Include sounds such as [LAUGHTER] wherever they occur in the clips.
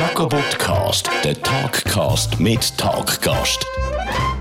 Jacobotcast, der Talkcast mit Talkgast.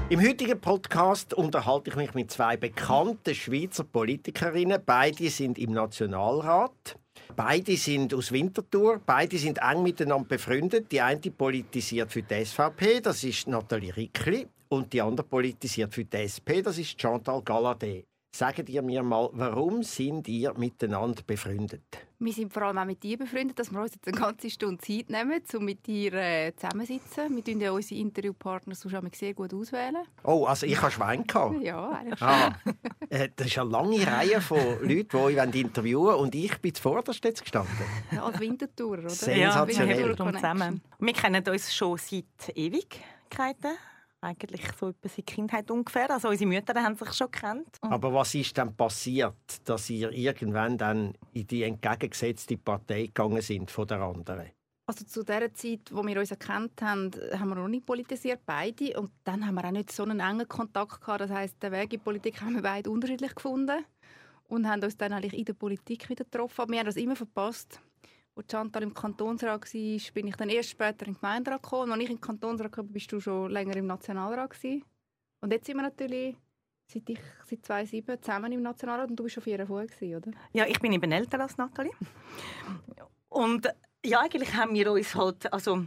Im heutigen Podcast unterhalte ich mich mit zwei bekannten Schweizer Politikerinnen. Beide sind im Nationalrat. Beide sind aus Winterthur, beide sind eng miteinander befreundet. Die eine politisiert für die SVP, das ist Nathalie Rickli, und die andere politisiert für die SP, das ist Chantal Galladay. Sagt ihr mir mal, warum sind ihr miteinander befreundet? Wir sind vor allem auch mit dir befreundet, dass wir uns jetzt eine ganze Stunde Zeit nehmen, um mit dir äh, zusammensitzen. Wir wählen ja unsere Interviewpartner sonst sehr gut auswählen. Oh, also ich habe Schwein gehabt? ja, eigentlich ah, [LAUGHS] äh, Das ist eine lange Reihe von Leuten, die euch interviewen wollen. Und ich bin zuvorderst jetzt gestanden. Ja, [LAUGHS] als Wintertour, oder? Sensationell. Ja, wir zusammen. Wir kennen uns schon seit Ewigkeiten eigentlich so etwa seit Kindheit ungefähr. Also unsere Mütter haben sich schon kennt. Aber was ist dann passiert, dass ihr irgendwann dann in die entgegengesetzte Partei gegangen sind von der anderen? Also zu der Zeit, wo wir uns erkannt haben, haben wir noch nicht politisiert, beide. Und dann haben wir auch nicht so einen engen Kontakt gehabt. Das heisst, den Weg in die Politik haben wir beide unterschiedlich gefunden und haben uns dann eigentlich in der Politik wieder getroffen. Aber wir haben das immer verpasst, als Chantal im Kantonsrat war, bin ich dann erst später in den Gemeinderat gekommen. als ich im Kantonsrat kam, bist du schon länger im Nationalrat gewesen. Und jetzt sind wir natürlich seit, ich, seit 2007 zusammen im Nationalrat und du bist schon vier vorher gewesen, oder? Ja, ich bin eben älter als Nathalie. Und ja, eigentlich haben wir uns halt also,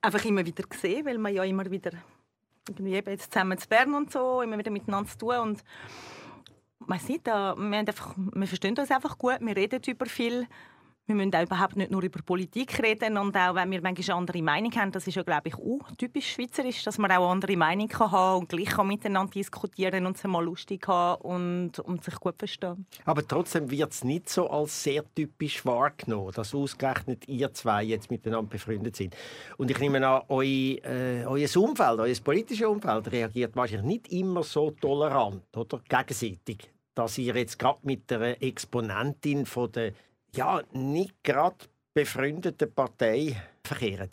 einfach immer wieder gesehen, weil wir ja immer wieder irgendwie eben jetzt zusammen zu Bern und so, immer wieder miteinander zu tun und man sieht, wir, einfach, wir verstehen uns einfach gut, wir reden über viel wir müssen auch überhaupt nicht nur über Politik reden und auch wenn wir manchmal andere Meinung haben, das ist ja glaube ich auch typisch schweizerisch, dass man auch andere Meinung kann haben und gleich kann miteinander diskutieren und es mal lustig haben und, und sich gut verstehen. Aber trotzdem wird es nicht so als sehr typisch wahrgenommen, dass ausgerechnet ihr zwei jetzt miteinander befreundet sind. Und ich nehme an, euer, äh, euer Umfeld, euer politisches Umfeld reagiert wahrscheinlich nicht immer so tolerant oder gegenseitig, dass ihr jetzt gerade mit der Exponentin von der ja, nicht gerade befreundete Partei verkehren.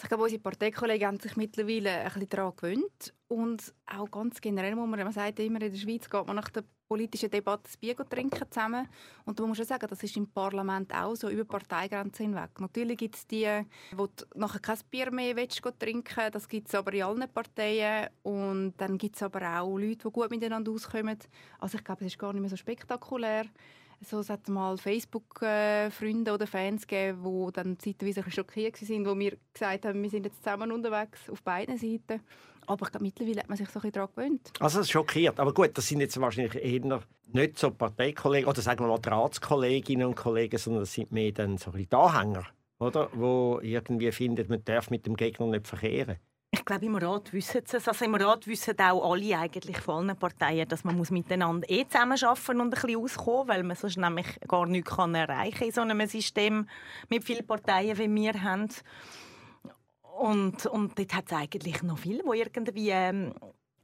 Ich glaube, unsere Parteikollegen haben sich mittlerweile ein bisschen daran gewöhnt. Und auch ganz generell muss man, man sagt immer, in der Schweiz geht man nach der politischen Debatte das Bier trinken zusammen. Und da muss man schon sagen, das ist im Parlament auch so, über Parteigrenzen hinweg. Natürlich gibt es die, die nachher kein Bier mehr willst, trinken Das gibt es aber in allen Parteien. Und dann gibt es aber auch Leute, die gut miteinander auskommen. Also ich glaube, es ist gar nicht mehr so spektakulär so hat mal Facebook-Freunde oder Fans gegeben, die dann zeitweise schockiert waren, wo wir gesagt haben, wir sind jetzt zusammen unterwegs auf beiden Seiten. Aber ich glaube, mittlerweile hat man sich so ein daran gewöhnt. Also es schockiert. Aber gut, das sind jetzt wahrscheinlich eher nicht so Parteikollegen oder sagen wir mal Ratskolleginnen und Kollegen, sondern das sind mehr dann so ein bisschen Anhänger, oder? Wo irgendwie findet, man darf mit dem Gegner nicht verkehren. Ich glaube, im Rat wissen sie es. Also Im Rat wissen auch alle eigentlich von allen Parteien, dass man muss miteinander eh zusammenarbeiten und ein bisschen auskommen, weil man sonst nämlich gar nichts kann erreichen in so einem System mit vielen Parteien, wie wir haben. Und, und dort hat es eigentlich noch viele, die irgendwie ähm,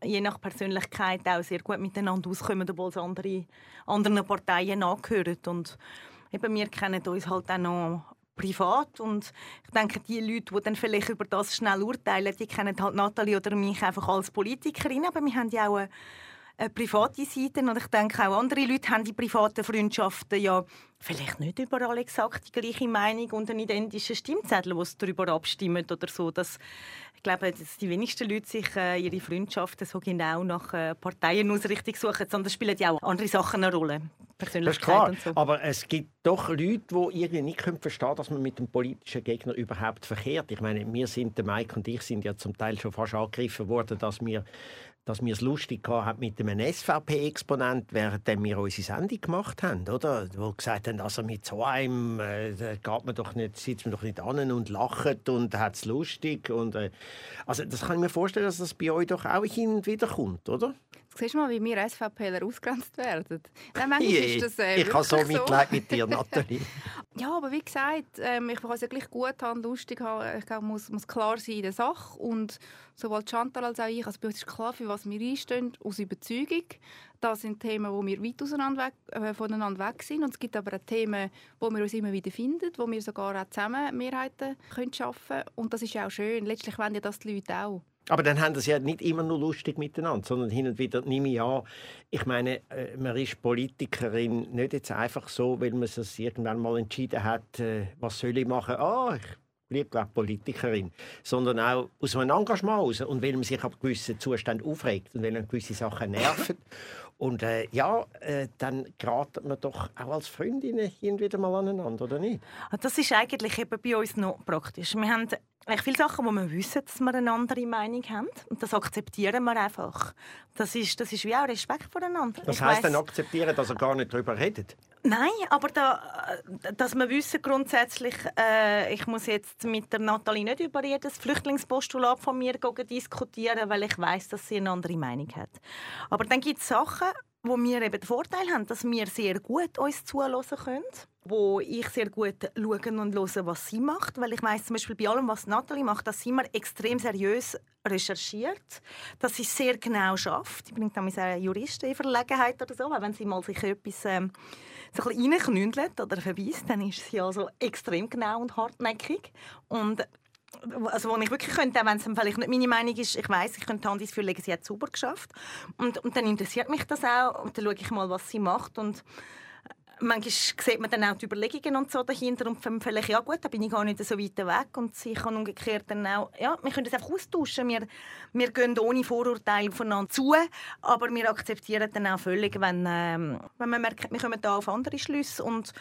je nach Persönlichkeit auch sehr gut miteinander auskommen, obwohl sie andere, anderen Parteien angehören. Und eben, wir kennen uns halt auch noch privat. Und ich denke, die Leute, die dann vielleicht über das schnell urteilen, die kennen halt Nathalie oder mich einfach als Politikerin, aber wir haben ja auch eine, eine private Seite. Und ich denke auch andere Leute haben die privaten Freundschaften ja vielleicht nicht überall exakt die gleiche Meinung und einen identischen Stimmzettel, wo sie darüber abstimmen oder so. Das, glaube, dass die wenigsten Leute sich äh, ihre Freundschaften so genau nach äh, Parteienausrichtung suchen, sondern spielen ja auch andere Sachen eine Rolle. Das ist klar, so. aber es gibt doch Leute, die irgendwie nicht verstehen können, dass man mit dem politischen Gegner überhaupt verkehrt. Ich meine, wir sind, der Mike und ich, sind ja zum Teil schon fast angegriffen worden, dass wir dass wir es lustig haben mit einem SVP-Exponent, während wir unsere Sendung gemacht haben, oder? Wo gesagt haben, also mit so einem äh, geht man doch nicht, sitzt man doch nicht an und lacht und hat es lustig. Und, äh, also das kann ich mir vorstellen, dass das bei euch doch auch hin und wieder kommt, oder? Siehst du mal, wie wir SVPler ausgrenzt werden? Nein, ist das, äh, ich habe so Mitleid mit dir, Nathalie. [LAUGHS] ja, aber wie gesagt, ähm, ich kann es ja gleich gut haben, lustig haben. Ich glaube, muss, muss klar sein in der Sache. Und sowohl Chantal als auch ich, also bei uns ist klar, für was wir einstehen, aus Überzeugung. Das sind Themen, wo wir weit auseinander weg, äh, voneinander weg sind. Und es gibt aber auch Themen, wo wir uns immer wieder finden, wo wir sogar auch zusammen Mehrheiten können schaffen können. Und das ist ja auch schön. Letztlich wollen ja das die Leute auch. Aber dann haben das ja nicht immer nur lustig miteinander, sondern hin und wieder nehme ich an, ich meine, äh, man ist Politikerin nicht jetzt einfach so, weil man es irgendwann mal entschieden hat, äh, was soll ich machen? Ah, ich glaube Politikerin, sondern auch aus einem Engagement heraus und weil man sich ab gewissen Zuständen aufregt und weil man gewisse Sachen nerven. [LAUGHS] Und äh, ja, äh, dann geraten wir doch auch als Freundinnen hin wieder mal aneinander, oder nicht? Ah, das ist eigentlich eben bei uns noch praktisch. Wir haben eigentlich viele Sachen, wo wir wissen, dass wir eine andere Meinung haben. Und das akzeptieren wir einfach. Das ist, das ist wie auch Respekt voreinander. Was heisst denn akzeptieren, dass er gar nicht darüber redet? Nein, aber da, dass wir wissen grundsätzlich, äh, ich muss jetzt mit der Nathalie nicht über jedes Flüchtlingspostulat von mir diskutieren, weil ich weiß, dass sie eine andere Meinung hat. Aber dann gibt es Sachen, wo wir eben den Vorteil haben, dass wir sehr gut uns zuhören können wo ich sehr gut schauen und hören, was sie macht, weil ich weiß zum Beispiel bei allem, was Nathalie macht, dass sie immer extrem seriös recherchiert, dass sie sehr genau schafft. Ich bin damals eine Juristin in Verlegenheit oder so, weil wenn sie mal sich etwas ähm, so ein reinknündelt oder verweist, dann ist sie also extrem genau und hartnäckig. Und also wo ich wirklich könnte, wenn es vielleicht nicht meine Meinung ist, ich weiß, ich könnte Hand ins legen, sie hat es sauber geschafft. Und, und dann interessiert mich das auch und dann schaue ich mal, was sie macht. Und manchmal sieht man dann auch die Überlegungen und so dahinter und vielleicht, ja gut, da bin ich gar nicht so weit weg und sie kann umgekehrt dann auch, ja, wir können das einfach austauschen, wir, wir gehen ohne Vorurteile voneinander zu, aber wir akzeptieren dann auch völlig, wenn, ähm, wenn man merkt, wir kommen da auf andere Schlüsse und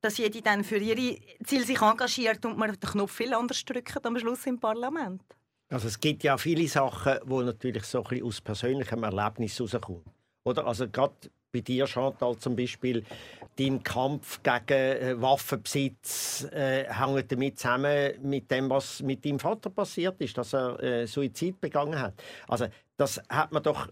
dass jede dann für ihre Ziele sich engagiert und man den Knopf viel anders drückt am Schluss im Parlament. Also es gibt ja viele Sachen, wo natürlich so ein bisschen aus persönlichem Erlebnis herauskommen. Oder? Also gerade bei dir, Chantal, zum Beispiel, dein Kampf gegen äh, Waffenbesitz äh, hängt damit zusammen mit dem, was mit deinem Vater passiert ist, dass er äh, Suizid begangen hat. Also das hat man doch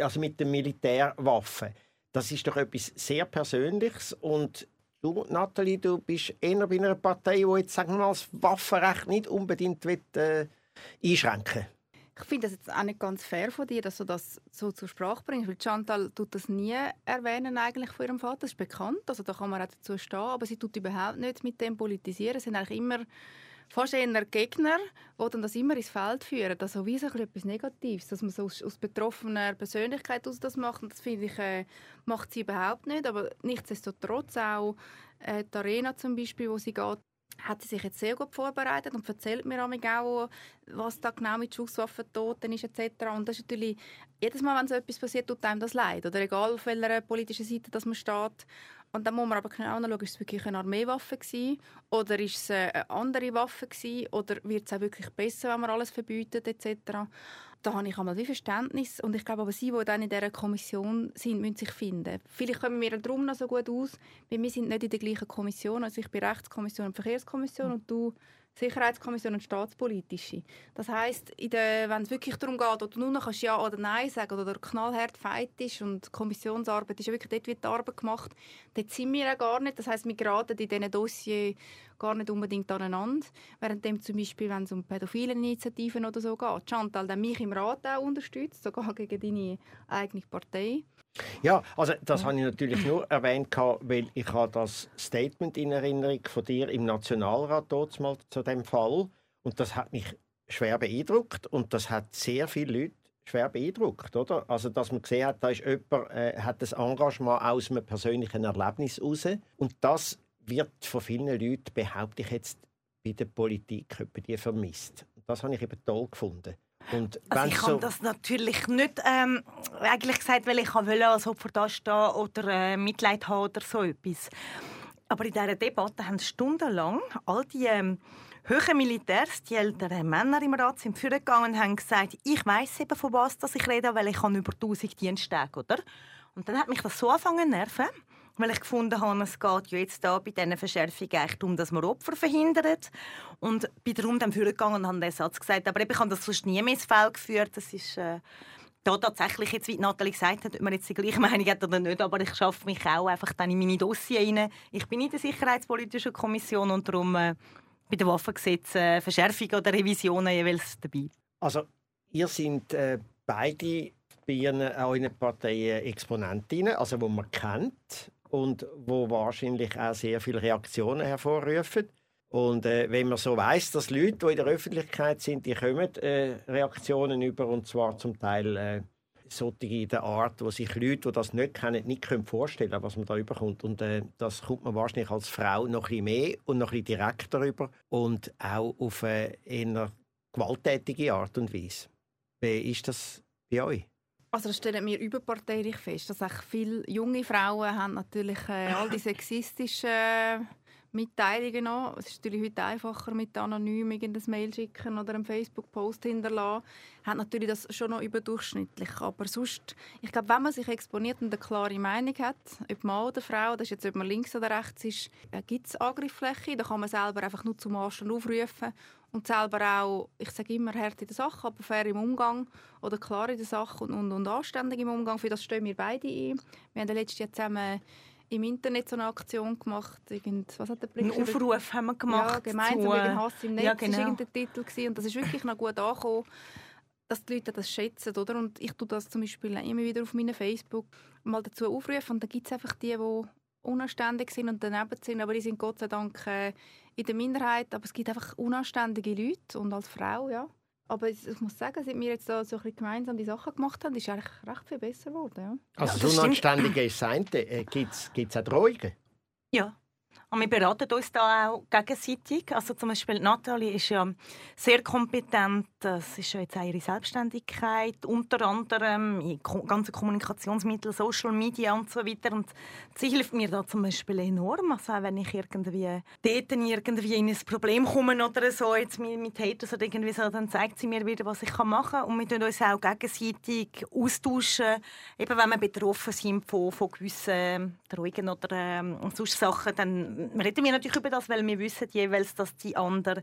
also mit den Militärwaffen. Das ist doch etwas sehr Persönliches und du, Nathalie, du bist eher bei einer Partei, die jetzt sagen wir mal, das Waffenrecht nicht unbedingt will, äh, einschränken will. Ich finde das jetzt auch nicht ganz fair von dir, dass du das so zur Sprache bringst, weil Chantal tut das nie erwähnen eigentlich von ihrem Vater, das ist bekannt, also da kann man auch dazu stehen, aber sie tut überhaupt nicht mit dem politisieren, es sind eigentlich immer fast eher Gegner, die dann das immer ins Feld führen, also wie so etwas Negatives, dass man so aus, aus betroffener Persönlichkeit aus das macht, das finde ich, äh, macht sie überhaupt nicht, aber nichtsdestotrotz auch äh, die Arena zum Beispiel, wo sie geht, hat sie sich jetzt sehr gut vorbereitet und erzählt mir auch, was da genau mit Schusswaffen toten ist etc. Und das ist natürlich, jedes Mal, wenn so etwas passiert, tut einem das leid. Oder egal, auf welcher politischen Seite dass man steht. Und dann muss man aber genau anschauen, ist es wirklich eine Armeewaffe gewesen, oder ist es eine andere Waffe gewesen, oder wird es auch wirklich besser, wenn man alles verbietet etc da habe ich einmal wie Verständnis und ich glaube aber sie, die dann in dieser Kommission sind, müssen sich finden. Vielleicht kommen wir darum noch so gut aus, weil wir sind nicht in der gleichen Kommission, also ich bin Rechtskommission und Verkehrskommission mhm. und du Sicherheitskommission und staatspolitische. Das heisst, wenn es wirklich darum geht, ob du nur noch Ja oder Nein sagen oder knallhart Fight ist und die Kommissionsarbeit ist ja wirklich dort wird die Arbeit gemacht, dort sind wir ja gar nicht. Das heisst, wir geraten in diesen Dossiers gar nicht unbedingt aneinander. Während dem zum Beispiel, wenn es um pädophile Initiativen oder so geht, Chantal der mich im Rat auch unterstützt, sogar gegen deine eigene Partei. Ja, also das habe ich natürlich nur erwähnt, weil ich habe das Statement in Erinnerung von dir im Nationalrat dort mal zu dem Fall und das hat mich schwer beeindruckt und das hat sehr viele Leute schwer beeindruckt, oder? Also dass man gesehen hat, da ist jemand, äh, hat das Engagement aus einem persönlichen Erlebnis raus und das wird von vielen Leuten, behaupte ich jetzt, bei der Politik die vermisst. Das habe ich eben toll gefunden. Und also ich habe so das natürlich nicht ähm, eigentlich gesagt, weil ich wollte als Opfer da stehen oder äh, Mitleid haben oder so etwas. Aber in dieser Debatte haben stundenlang all die ähm, hohen Militärs, die älteren Männer im Rat, sind vorgegangen und haben gesagt, ich weiß eben von was dass ich rede, weil ich habe über 1000 Diensttage, oder? Und dann hat mich das so angefangen zu nerven weil ich gefunden habe, es geht ja jetzt da bei diesen Verschärfungen echt darum, dass man Opfer verhindert. Und bin darum dann vorgegangen und habe den Satz gesagt. Aber ich habe das sonst nie mehr ins Feld geführt. Das ist... Äh, da tatsächlich, jetzt, wie Nathalie gesagt hat, ob man jetzt die gleiche Meinung hat oder nicht, aber ich schaffe mich auch einfach dann in meine Dossier rein. Ich bin in der Sicherheitspolitischen Kommission und darum äh, bei den Waffengesetzen äh, Verschärfungen oder Revisionen jeweils dabei. Also ihr seid äh, beide bei Ihren, den Parteien Exponentinnen, also wo man kennt und wo wahrscheinlich auch sehr viele Reaktionen hervorrufen. Und äh, wenn man so weiß, dass Leute, die in der Öffentlichkeit sind, die kommen äh, Reaktionen über und zwar zum Teil äh, solche in der Art, wo sich Leute, die das nicht kennen, nicht vorstellen können, was man da überkommt. Und äh, das kommt man wahrscheinlich als Frau noch ein bisschen mehr und noch ein bisschen direkter über und auch auf eine eher gewalttätige Art und Weise. Wie ist das bei euch? Also das stellen wir überparteilich fest, dass auch viele junge Frauen haben natürlich äh, all die sexistischen Mitteilungen noch. Es ist natürlich heute einfacher mit anonym ein Mail schicken oder einen Facebook-Post hinterlassen. Hat natürlich das schon noch überdurchschnittlich. Aber sonst, ich glaube, wenn man sich exponiert und eine klare Meinung hat, ob Mann oder Frau, das ist jetzt, ob man links oder rechts ist, äh, gibt es Angriffsfläche. Da kann man selber einfach nur zum Anstand aufrufen und selber auch, ich sage immer, hart in der Sache, aber fair im Umgang oder klar in der Sache und, und, und anständig im Umgang. Für das stehen wir beide ein. Wir haben letztes Jahr zusammen im Internet so eine Aktion gemacht. Irgend, was hat der Einen Aufruf haben wir gemacht. Ja, gemeinsam zu, wegen Hass im Netz ja, genau. war der Titel. Gewesen. Und das ist wirklich noch gut angekommen, dass die Leute das schätzen. Oder? Und ich tue das zum Beispiel immer wieder auf meinem Facebook mal dazu aufrufen. Und da gibt es einfach die, die unanständig sind und daneben sind, aber die sind Gott sei Dank äh, in der Minderheit. Aber es gibt einfach unanständige Leute und als Frau, ja. Aber ich muss sagen, seit wir jetzt da so ein gemeinsam die Sachen gemacht haben, ist es eigentlich recht viel besser geworden. Ja. Also ja, das Unanständige ist das äh, Gibt es auch Drohungen? Ja, und wir beraten uns da auch gegenseitig. Also zum Beispiel Nathalie ist ja sehr kompetent. Das ist ja jetzt auch ihre Selbstständigkeit, unter anderem in ganzen Kommunikationsmitteln, Social Media und so weiter. Und sie hilft mir da zum Beispiel enorm. Also auch wenn ich irgendwie dort irgendwie in ein Problem komme oder so, jetzt mit Haters oder irgendwie so, dann zeigt sie mir wieder, was ich machen kann. Und wir tun uns auch gegenseitig austauschen, eben wenn wir betroffen sind von, von gewissen Drohungen oder ähm, sonst Sachen, dann reden wir natürlich über das, weil wir wissen jeweils, dass die andere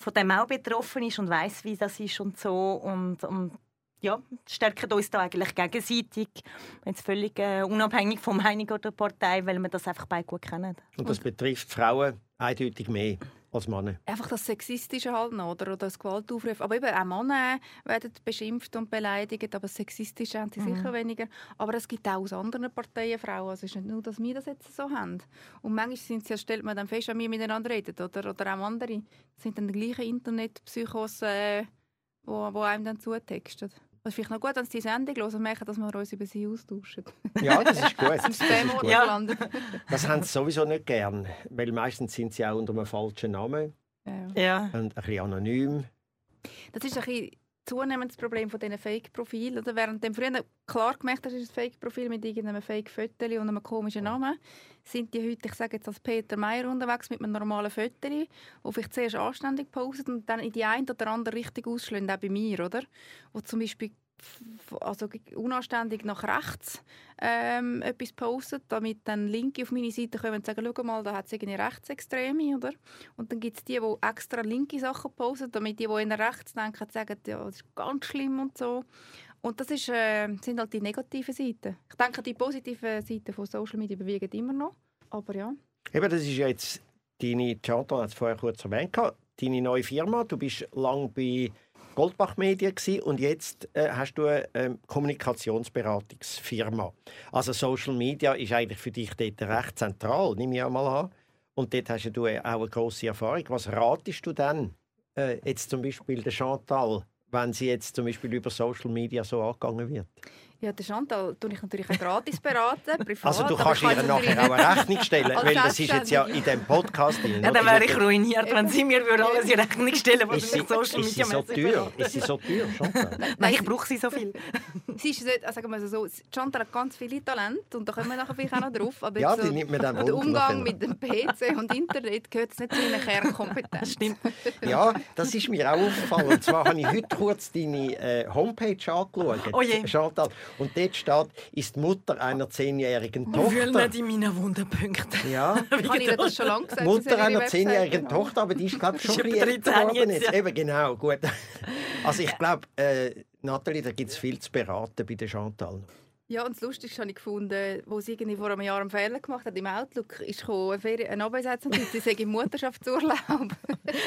von dem auch betroffen ist und weiß, wie das ist und so. Und, und ja, stärken uns da eigentlich gegenseitig, jetzt völlig äh, unabhängig von Meinung oder Partei, weil wir das einfach beide gut kennen. Und das betrifft Frauen eindeutig mehr als Männer. Einfach das Sexistische halt noch, oder, oder das Gewaltaufruf. Aber eben auch Männer werden beschimpft und beleidigt, aber Sexistische haben sie mhm. sicher weniger. Aber es gibt auch aus anderen Parteien Frauen. Also es ist nicht nur, dass wir das jetzt so haben. Und manchmal sind sie, stellt man dann fest, wenn wir miteinander reden, oder, oder auch andere. Das sind dann die gleichen Internetpsychos, äh, wo, wo einem dann zutexten. Es ist vielleicht noch gut, wenn Sie die Sendung hören und merken, dass wir uns über sie austauschen. Ja, das ist gut. [LAUGHS] das, ist gut. Ja. das haben sie sowieso nicht gern, weil meistens sind sie auch unter einem falschen Namen. Ja. ja. Und ein bisschen anonym. Das ist ein bisschen zunehmendes Problem von diesen Fake-Profilen. Oder während dem früher klar gemerkt hast, ist ein Fake-Profil mit irgendeinem Fake-Foto und einem komischen Namen, sind die heute, ich sage jetzt als Peter Meyer unterwegs mit einem normalen Foto, wo ich zuerst anständig postet und dann in die eine oder andere Richtung ausschlägt, auch bei mir, oder? Wo zum Beispiel also unanständig nach rechts ähm, etwas postet, damit dann Linke auf meine Seite kommen und sagen, schau mal, da hat es irgendwie Rechtsextreme, oder? Und dann gibt es die, die extra linke Sachen posten, damit die, die in rechts denken, sagen, ja, das ist ganz schlimm und so. Und das ist, äh, sind halt die negativen Seiten. Ich denke, die positiven Seiten von Social Media bewegen immer noch, aber ja. Eben, das ist jetzt deine, Chantal hat es vorher kurz erwähnt, deine neue Firma. Du bist lange bei Goldbach Medien und jetzt äh, hast du eine äh, Kommunikationsberatungsfirma. Also Social Media ist eigentlich für dich dort recht zentral, nehme ich mal an. Und dort hast du auch eine grosse Erfahrung. Was ratest du denn äh, jetzt zum Beispiel der Chantal, wenn sie jetzt zum Beispiel über Social Media so angegangen wird? Ja, den Chantal tue ich natürlich auch gratis beraten, [LAUGHS] privat. Also du kannst ihr nachher auch eine Rechnung stellen, [LAUGHS] weil das ist jetzt ja in diesem Podcast drin. Ja, dann wäre ich ruiniert, wenn sie mir würde alles in Rechnung stellen würde, was ich Social Media Ist sie so teuer? Ist sie so teuer, Chantal? [LAUGHS] Nein, ich brauche sie so viel. sie ist, also sagen wir so, Chantal hat ganz viele Talente und da kommen wir nachher vielleicht auch noch drauf. Aber ja, die so, nimmt mir dann Der Umgang mit dem PC und Internet gehört nicht zu ihrer Kernkompetenz. Stimmt. Ja, das ist mir auch aufgefallen. Und zwar habe ich heute kurz deine äh, Homepage angeschaut, oh je. Chantal. Und dort steht, ist Mutter einer zehnjährigen Tochter. Ich will nicht in meinen Wunderpunkten. Ja. [LAUGHS] Habe ich das schon lange gesagt? Mutter einer zehnjährigen genau. Tochter, aber die ist, glaube ich, [LAUGHS] schon ein bisschen geworden jetzt. Ja. Eben, genau, gut. [LAUGHS] Also ich glaube, äh, Nathalie, da gibt es viel zu beraten bei der Chantal. Ja, und das Lustigste habe ich gefunden, wo sie irgendwie vor einem Jahr einen Fehler gemacht hat im Outlook, ist eine, Ferien, eine Abwesenheitsnotiz, sie sei im Mutterschaftsurlaub. [LAUGHS]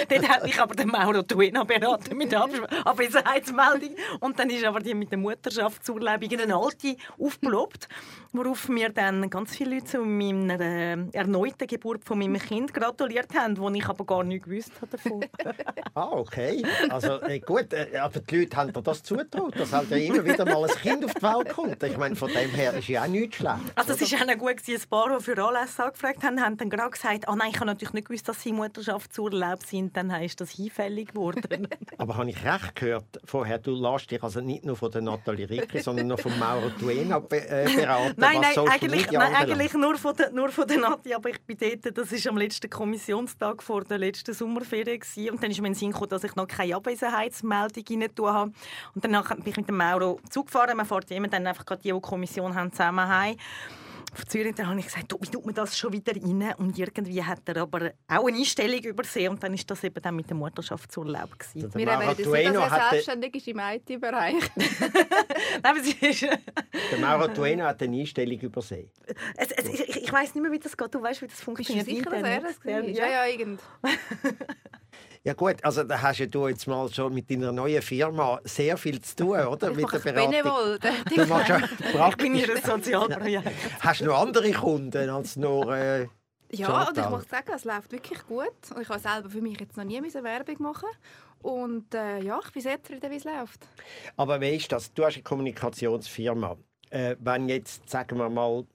Dort hat mich aber der Mauro Tuena beraten mit der Abwesenheitsmeldung. Und dann ist aber die mit der Mutterschaftsurlaub eine alte aufgeploppt, worauf mir dann ganz viele Leute zu meiner äh, erneuten Geburt von meinem Kind gratuliert haben, wo ich aber gar nicht gewusst habe davon. [LAUGHS] ah, okay. Also äh, gut, äh, aber die Leute haben dir das zutraut, dass halt ja immer wieder mal ein Kind auf die Welt kommt. Ich meine, von dem her ist ja auch nichts schlecht. Also es ist auch gut, ein paar, die für Anlässe angefragt haben, haben dann gerade gesagt, oh nein, ich habe natürlich nicht gewusst, dass sie Mutterschaftsurlaub sind. Dann ist das hinfällig geworden. [LAUGHS] [LAUGHS] Aber habe ich recht gehört vorher, du lässt dich also nicht nur von der Nathalie Rickli, sondern noch von Mauro Tuena be äh, beraten, nein, nein, eigentlich, nein, eigentlich nur von der, nur von der Nati, aber ich bin dort, das war am letzten Kommissionstag vor der letzten Sommerferien gewesen. und dann ist mir in den Sinn gekommen, dass ich noch keine Abwesenheitsmeldung rein habe. Und danach bin ich mit dem Mauro zugefahren, man fährt jemand dann einfach die, die Kommission haben zusammen heim. Auf Zürich dann habe ich gesagt, wie tut man das schon wieder rein? Und irgendwie hat er aber auch eine Einstellung übersehen und dann ist das eben dann mit dem Mutterschaftsurlaub gewesen. Wir haben das dass er selbstständig ist im IT-Bereich. [LAUGHS] [LAUGHS] der Mauro Tueno hat eine Einstellung übersehen. Es, es, ich, ich weiß nicht mehr, wie das geht. Du weißt, wie das funktioniert. Bist du sicher, dass er das ja, ja, irgend. [LAUGHS] Ja gut, also da hast ja du jetzt mal schon mit deiner neuen Firma sehr viel zu tun, [LAUGHS] oder? Ich mit der Beratung. Benevol. Du machst ja [LAUGHS] ich bin ihr Sozialprojekt. Hast du noch andere Kunden als nur... Äh, ja, und ich muss sagen, es läuft wirklich gut. Ich habe selber für mich jetzt noch nie Werbung machen und äh, ja, ich bin sehr zufrieden, wie es läuft. Aber weißt du, du hast eine Kommunikationsfirma. Äh, wenn jetzt, sagen wir mal,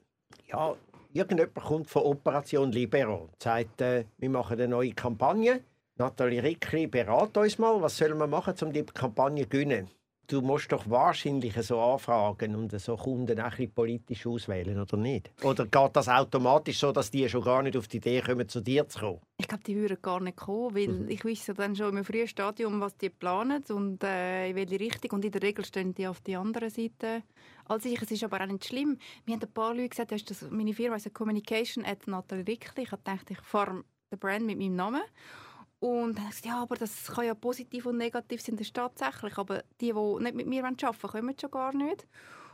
ja, irgendjemand kommt von Operation Libero und sagt, äh, wir machen eine neue Kampagne Nathalie Rickli, berate uns mal, was sollen wir machen, um die Kampagne zu gewinnen? Du musst doch wahrscheinlich so anfragen und so Kunden auch ein politisch auswählen, oder nicht? Oder geht das automatisch so, dass die schon gar nicht auf die Idee kommen, zu dir zu kommen? Ich glaube, die würden gar nicht kommen, weil mhm. ich wisse dann schon im frühen Stadium, was die planen und äh, in welche Richtung. Und in der Regel stehen die auf der anderen Seite als ich. Es ist aber auch nicht schlimm. Mir haben ein paar Leute gesagt, das ist meine Firma ist Communication at Nathalie Rickli. Ich dachte, ich fahre den Brand mit meinem Namen. Und dann gesagt, ja, aber das kann ja positiv und negativ sein, das ist tatsächlich. Aber die, die nicht mit mir arbeiten wollen, kommen schon gar nicht.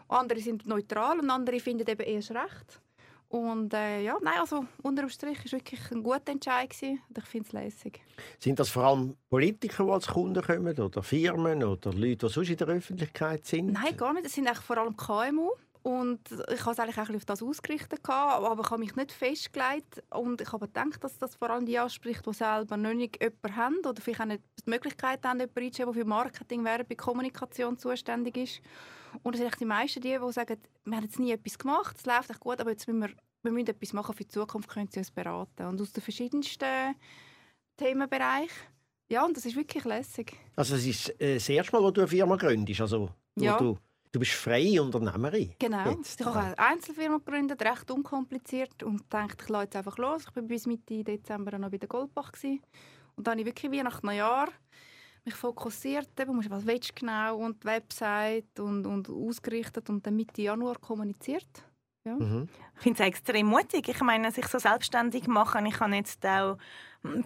Andere sind neutral und andere finden eben erst recht. Und äh, ja, nein, also unterm Strich war wirklich ein guter Entscheid gewesen. und ich finde es lässig. Sind das vor allem Politiker, die als Kunden kommen oder Firmen oder Leute, die sonst in der Öffentlichkeit sind? Nein, gar nicht. Es sind vor allem KMU. Und ich habe es eigentlich auch auf das ausgerichtet, aber ich habe mich nicht festgelegt. Und ich habe gedacht, dass das vor allem die anspricht, die selber noch nicht jemanden haben oder vielleicht auch nicht die Möglichkeit haben, jemanden einzustellen, der für Marketing, Werbung, Kommunikation zuständig ist. Und es sind die meisten, die, die sagen, wir haben jetzt nie etwas gemacht, es läuft echt gut, aber jetzt müssen wir, wir müssen etwas machen für die Zukunft, können Sie uns beraten. Und aus den verschiedensten Themenbereichen. Ja, und das ist wirklich lässig. Also es ist äh, das erste Mal, wo du eine Firma gründest, also wo ja. du Du bist freie Unternehmerin. Genau. Jetzt. Ich habe eine Einzelfirma gegründet, recht unkompliziert und dachte, ich lasse jetzt einfach los. Ich war bis Mitte Dezember noch bei der Goldbach gewesen. und dann habe ich wirklich wie nach einem Jahr mich fokussiert, eben, was willst du genau und die Website und, und ausgerichtet und dann Mitte Januar kommuniziert. Ja. Mhm. Ich finde es extrem mutig. Ich meine, sich so selbstständig machen. Ich habe jetzt auch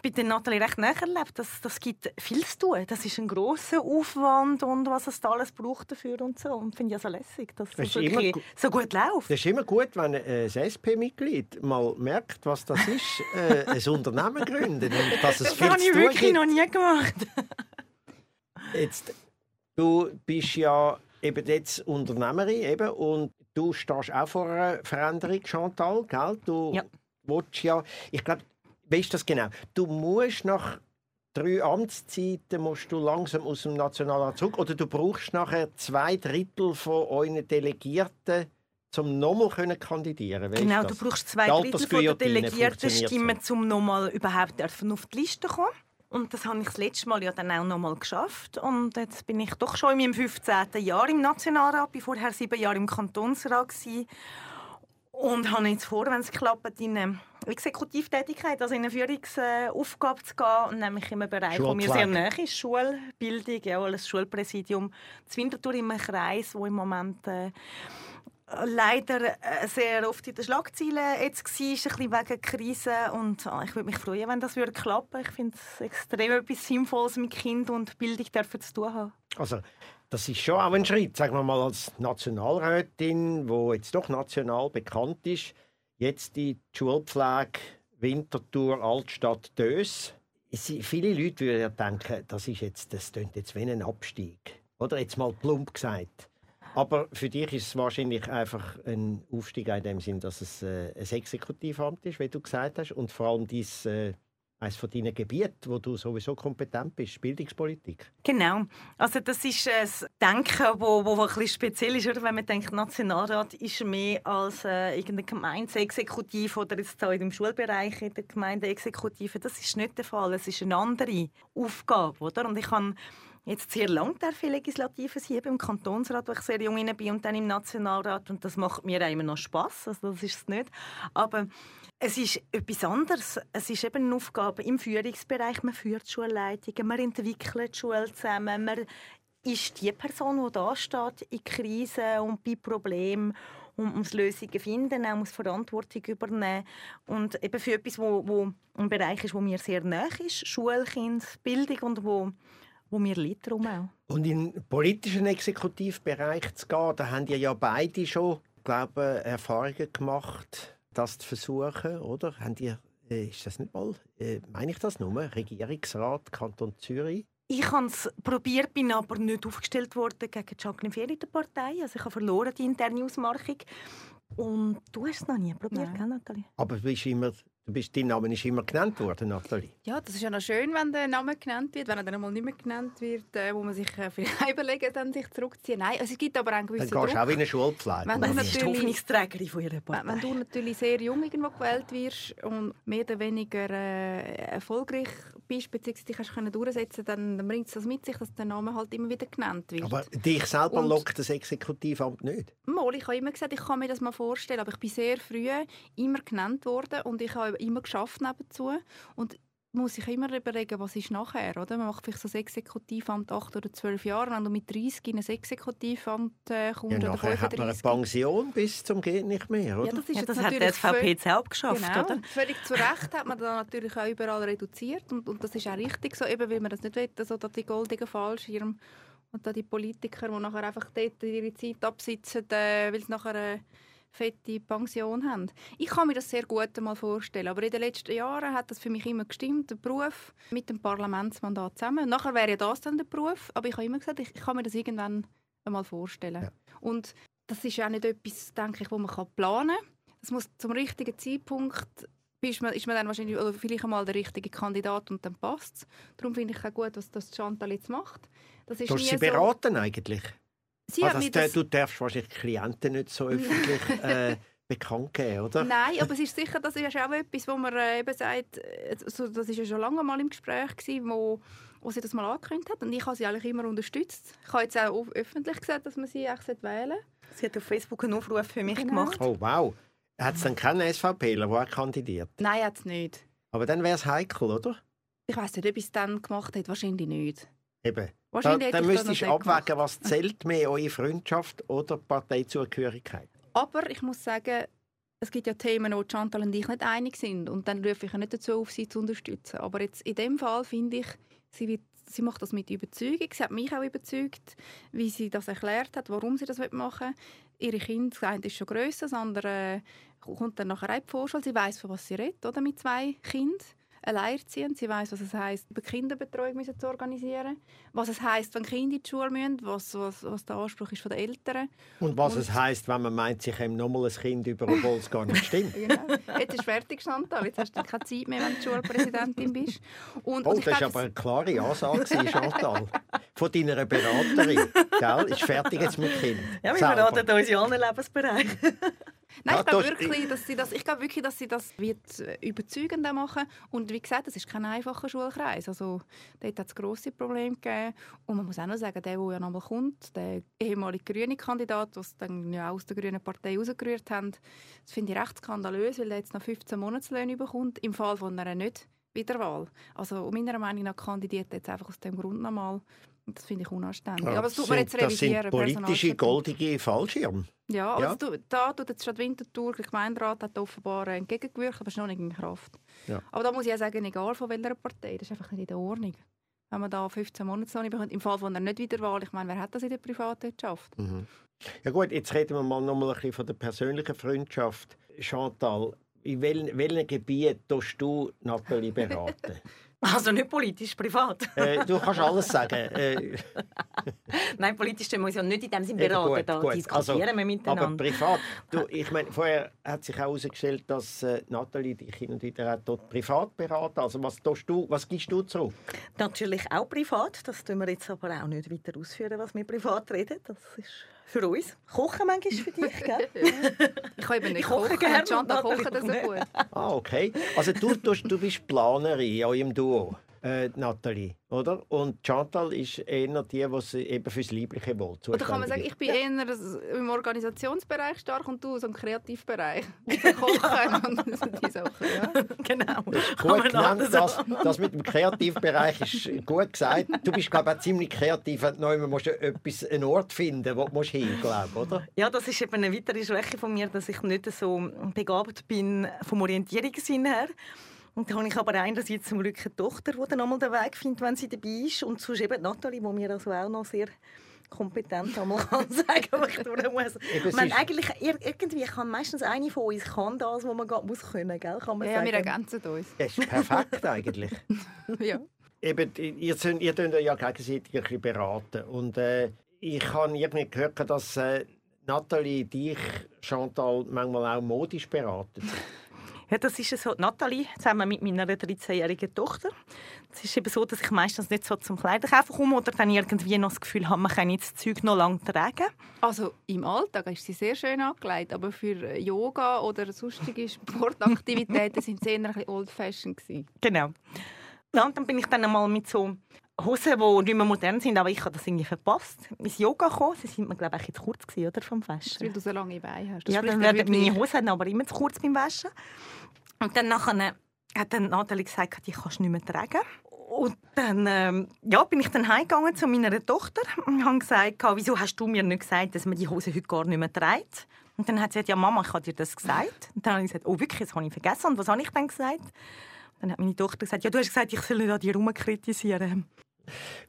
bei der Nathalie recht näher erlebt. Das, das gibt viel zu tun. Das ist ein grosser Aufwand und was es da alles braucht dafür und so. Und finde ich ja so lässig, dass das, das wirklich gu so gut läuft. Das ist immer gut, wenn ein SP-Mitglied mal merkt, was das ist, [LAUGHS] äh, ein Unternehmen gründen und dass es das viel habe ich wirklich gibt. noch nie gemacht. jetzt, du bist ja eben jetzt Unternehmerin eben, und du stehst auch vor einer Veränderung, Chantal, gell? Du ja. willst ja, ich glaube, weißt das genau? Du musst nach drei Amtszeiten musst du langsam aus dem Nationalrat zurück oder du brauchst nachher zwei Drittel von euren Delegierten zum nochmal können kandidieren weißt Genau, du brauchst zwei Drittel von der Delegierten Stimmen, um nochmal überhaupt auf die Liste zu kommen. Und das habe ich das letzte Mal ja dann auch noch mal geschafft. Und jetzt bin ich doch schon in meinem 15. Jahr im Nationalrat. War vorher sieben Jahre im Kantonsrat. Gewesen. Und habe jetzt vor, wenn es klappt, in eine Exekutivtätigkeit, also in eine Führungsaufgabe zu gehen, nämlich im Bereich, wo mir sehr nahe ist, Schulbildung, ja, als Schulpräsidium, das Winterthur im Kreis, wo im Moment äh, leider äh, sehr oft in den Schlagzeilen jetzt war, ein bisschen wegen Krise. Und ah, ich würde mich freuen, wenn das würde klappen. Ich finde es extrem etwas Sinnvolles mit Kind und Bildung zu tun haben. Also das ist schon auch ein Schritt, sagen wir mal als Nationalrätin, wo jetzt doch national bekannt ist, jetzt die Schulpflege Winterthur Altstadt Dös. Viele Leute würden ja denken, das ist jetzt, das klingt jetzt wie ein Abstieg, oder jetzt mal plump gesagt. Aber für dich ist es wahrscheinlich einfach ein Aufstieg in dem Sinn, dass es äh, ein Exekutivamt ist, wie du gesagt hast, und vor allem dies äh, eines von deinen Gebieten, wo du sowieso kompetent bist, Bildungspolitik. Genau. Also das ist ein Denken, wo, wo, wo ein bisschen speziell ist, oder? wenn man denkt, Nationalrat ist mehr als äh, irgendeine Gemeindeexekutive oder jetzt auch dem Schulbereich in der Gemeindeexekutive. Das ist nicht der Fall. Es ist eine andere Aufgabe, oder? Und ich kann jetzt sehr lange viel Legislatives hier im Kantonsrat, wo ich sehr jung bin und dann im Nationalrat und das macht mir auch immer noch Spaß. Also das ist es nicht. Aber es ist etwas anderes. Es ist eben eine Aufgabe im Führungsbereich. Man führt Schulleitungen, man entwickelt die Schule zusammen, man ist die Person, die da steht in Krisen und bei Problemen und muss Lösungen finden, auch muss Verantwortung übernehmen und eben für etwas, wo, wo ein Bereich ist, wo mir sehr nah ist, Schulkind, Bildung und wo wo mir liegt darum auch. Und in den politischen Exekutivbereich zu gehen, da haben ja beide schon, glaube Erfahrungen gemacht das zu versuchen, oder? Habt ihr, äh, ist das nicht mal, äh, meine ich das nur, Regierungsrat Kanton Zürich? Ich habe es probiert, bin aber nicht aufgestellt worden gegen Jacqueline Ferry der Partei. Also ich habe verloren die interne Ausmarchung. Und du hast es noch nie probiert, gell, Nathalie? Aber du bist immer bist, dein Name ist immer genannt worden, Nathalie. Ja, das ist ja noch schön, wenn der Name genannt wird. Wenn er dann einmal nicht mehr genannt wird, äh, muss man sich äh, vielleicht [LAUGHS] überlegen, dann sich zurückziehen. Nein, also es gibt aber einen gewissen Dann gehst du auch in eine Schulpflege. Wenn du natürlich, Hoffnungsträgerin von ihrer Partei. Wenn, wenn, du natürlich sehr jung irgendwo gewählt wirst und mehr oder weniger äh, erfolgreich bist, beziehungsweise dich hast können durchsetzen dann, dann bringt es das mit sich, dass der Name halt immer wieder genannt wird. Aber dich selber und, lockt das Exekutivamt nicht? Mal, ich habe immer gesagt, ich kann mir das mal vorstellen, aber ich bin sehr früh immer genannt worden und ich habe immer geschafft dazu. Und muss sich immer überlegen, was ist nachher, oder? Man macht vielleicht so ein Exekutivamt acht oder zwölf Jahre, wenn du mit 30 in ein Exekutivamt äh, kommst ja, oder 35. hat man eine Pension bis zum geht nicht mehr, oder? Ja, das, ist ja, das hat der SVP selbst geschafft, genau, oder? Völlig zu Recht hat man da natürlich auch überall reduziert und, und das ist auch richtig so, eben weil man das nicht will, so dass die goldenen Fallschirm und da die Politiker, die nachher einfach dort ihre Zeit absitzen, äh, weil es nachher äh, fette Pension haben. Ich kann mir das sehr gut einmal vorstellen, aber in den letzten Jahren hat das für mich immer gestimmt, der Beruf mit dem Parlamentsmandat zusammen. Nachher wäre ja das dann der Beruf, aber ich habe immer gesagt, ich, kann mir das irgendwann einmal vorstellen. Ja. Und das ist ja nicht etwas, denke ich, wo man planen kann. Das muss zum richtigen Zeitpunkt ist man, ist man dann wahrscheinlich oder vielleicht einmal der richtige Kandidat und dann passt es. Darum finde ich auch gut, was das Chantal jetzt macht. Das ist du sie beraten so eigentlich? Sie also das, du darfst wahrscheinlich Klienten nicht so öffentlich [LAUGHS] äh, bekannt geben, oder? Nein, aber es ist sicher, das ist auch etwas, wo man äh, eben sagt, also, das ist ja schon lange mal im Gespräch gewesen, wo, wo sie das mal angekündigt hat und ich habe sie eigentlich immer unterstützt. Ich habe jetzt auch öffentlich gesagt, dass man sie eigentlich wählen sollte. Sie hat auf Facebook einen Aufruf für mich genau. gemacht. Oh wow. Hat es dann keinen SVPler, der kandidiert? Nein, hat es nicht. Aber dann wäre es heikel, oder? Ich weiß nicht, ob es dann gemacht hat. Wahrscheinlich nicht. Eben. Da, dann müsstest du abwägen, was zählt mehr, eure Freundschaft oder Parteizugehörigkeit. Aber ich muss sagen, es gibt ja Themen, wo Chantal und ich nicht einig sind. Und dann rufe ich ja nicht dazu auf, sie zu unterstützen. Aber jetzt in dem Fall finde ich, sie, wird, sie macht das mit Überzeugung. Sie hat mich auch überzeugt, wie sie das erklärt hat, warum sie das machen will. Ihre Kinder, das eine ist schon grösser, das andere kommt dann nachher auch die Vorschule. Sie weiß, von was sie redet, oder, mit zwei Kindern alleinerziehend. Sie weiß, was es heißt, über Kinderbetreuung müssen zu organisieren, was es heißt, wenn Kinder in die Schule müssen, was, was, was der Anspruch ist von den Eltern. Und was und es heißt, wenn man meint, sich nochmal ein Kind über, obwohl es gar nicht stimmt. [LAUGHS] genau. Jetzt ist fertig, Chantal. Jetzt hast du keine Zeit mehr, wenn du Schulpräsidentin bist. Und, oh, und das war aber eine klare Ansage, Chantal. Von deiner Beraterin. Gell? Ist fertig jetzt mit Kind. Ja, wir beraten uns in allen Lebensbereichen. [LAUGHS] Nein, ja, ich glaube wirklich, dass sie das, ich glaube wirklich, dass sie das wird äh, überzeugender machen. Und wie gesagt, das ist kein einfacher Schulkreis. Also dort hat es grosse Probleme gegeben. Und man muss auch noch sagen, der, der ja nochmal kommt, der ehemalige grüne Kandidat, den sie dann ja aus der grünen Partei rausgerührt haben, das finde ich recht skandalös, weil er jetzt noch 15 Monatslöhne bekommt, im Fall von einer nicht Wiederwahl. Also meiner Meinung nach kandidiert er jetzt einfach aus dem Grund nochmal das finde ich unanständig. Ja, Aber es tut mir jetzt revidieren. Das sind politische goldige Fallschirme. Ja, ja. Also, da tut die Stadt Winterthur, der Gemeinderat hat offenbar entgegengewirkt, aber es ist noch nicht in Kraft. Ja. Aber da muss ich auch sagen, egal von welcher Partei, das ist einfach nicht in der Ordnung. wenn man da 15 Monate bekommt. Im Fall von einer Nichtwiederwahl, ich meine, wer hat das in der Privatwirtschaft? Mhm. Ja gut, jetzt reden wir mal noch mal ein bisschen von der persönlichen Freundschaft. Chantal, in welchen, welchen Gebieten tust du Nathalie beraten? [LAUGHS] Also nicht politisch, privat. Äh, du kannst alles sagen. [LAUGHS] Äh. Nein, politisch muss ja nicht in dem Sinne beraten, gut, da gut. diskutieren also, wir miteinander. Aber privat, du, ich meine, vorher hat sich auch herausgestellt, dass äh, Nathalie dich hin und wieder auch dort privat beraten. Also was, du, was gibst du zurück? Natürlich auch privat, das tun wir jetzt aber auch nicht weiter ausführen, was wir privat reden. Das ist für uns. Kochen manchmal für dich, gell? [LAUGHS] ich kann eben nicht kochen. kochen gerne. Chantal kochen das so gut. Ah, okay. Also du, du, du bist Planerin in eurem Duo äh, Nathalie, oder? Und Chantal ist eher die, die eben fürs Liebliche will. Oder kann man sagen, ich bin eher im Organisationsbereich stark und du so im Kreativbereich. [LAUGHS] Kochen [LAUGHS] und diese Sachen, ja. [LAUGHS] Genau. Gut genannt, das, das mit dem Kreativbereich ist gut gesagt. Du bist, glaube ich, auch ziemlich kreativ, wenn du musst etwas, einen Ort finden wo du hin musst, oder? Ja, das ist eben eine weitere Schwäche von mir, dass ich nicht so begabt bin vom Orientierungssinn her. Und dann habe ich aber einerseits zum Glück eine Tochter, die dann einmal den Weg findet, wenn sie dabei ist. Und sonst eben Nathalie, die mir also auch noch sehr kompetent einmal [LAUGHS] kann sagen, was ich tun muss. Ich meine, eigentlich, irgendwie kann meistens eine von uns kann das, was man muss können, gell? Kann man ja, sagen. wir ergänzen uns. Das ist perfekt eigentlich. [LAUGHS] ja. Eben, ihr, ihr, ihr ja gegenseitig ein bisschen beraten. Und äh, ich habe irgendwie gehört, dass äh, Nathalie dich, Chantal, manchmal auch modisch beraten. Ja, das ist so. Nathalie, zusammen mit meiner 13-jährigen Tochter. Es ist eben so, dass ich meistens nicht so zum Kleiderkaufen komme oder dann irgendwie noch das Gefühl habe, man kann jetzt das Zeug noch lange tragen. Also im Alltag ist sie sehr schön angelegt, aber für Yoga oder sonstige Sportaktivitäten [LAUGHS] sind sie eher ein bisschen old-fashioned Genau. Ja, und dann bin ich dann einmal mit so Hosen, die nicht mehr modern sind, aber ich habe das irgendwie verpasst. Ins Yoga gekommen, sie sind mir glaube ich zu kurz gewesen, oder vom Waschen. Weil du so lange Beine hast. Das ja, dann werden meine Hosen aber immer zu kurz beim Waschen. Und dann nachher hat dann Nathalie gesagt, die kannst du nicht mehr tragen. Und dann ähm, ja, bin ich dann heimgegangen zu meiner Tochter und habe gesagt, wieso hast du mir nicht gesagt, dass man die Hose heute gar nicht mehr trägt? Und dann hat sie gesagt, ja Mama, ich habe dir das gesagt. Und dann habe ich gesagt, oh wirklich, das habe ich vergessen. Und was habe ich dann gesagt? Dann hat meine Tochter gesagt, ja, du hast gesagt, ich soll nicht an dir herumkritisieren.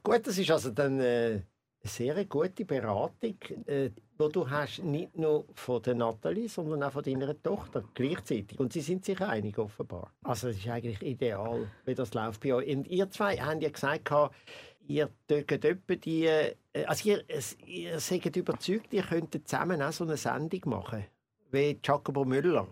Gut, das ist also dann äh, eine sehr gute Beratung, äh, die du hast, nicht nur von der Nathalie, sondern auch von deiner Tochter gleichzeitig. Und sie sind sich einig, offenbar. Also es ist eigentlich ideal, wie das läuft bei euch. Und ihr zwei haben ja gesagt, ihr tötet etwa die, äh, also ihr, ihr seid überzeugt, ihr könntet zusammen auch so eine Sendung machen, wie Jacobo Müller.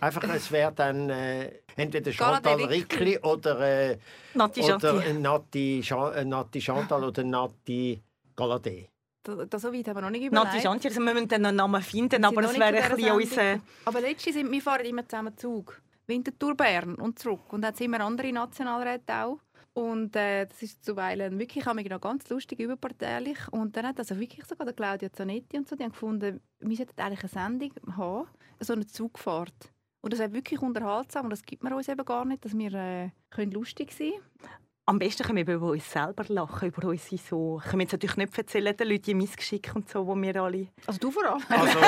Einfach, es wäre dann äh, entweder Chantal Rickli oder, äh, Nati, oder Nati, äh, Nati Chantal oder Nati Galadé. Da, so weit haben wir noch nicht überlegt. Nati Chantal, also wir müssen dann einen Namen finden, aber das wäre ein bisschen unser... Aber letztens sind wir fahren immer zusammen Zug. Winterthur Bern und zurück. Und dann sind immer andere Nationalräte auch. Und äh, das ist zuweilen wirklich noch ganz lustig, überparteilich. Und dann hat also wirklich sogar der Claudia Zanetti und so, die haben gefunden, wir sollten eigentlich eine Sendung haben, so eine Zugfahrt. Und das ist wirklich unterhaltsam und das gibt man uns eben gar nicht, dass wir äh, können lustig sein können. Am besten können wir über uns selber lachen, über unsere so... Ich kann jetzt natürlich nicht erzählen, den Leuten die Missgeschick und so, wo wir alle... Also du vor allem? Also,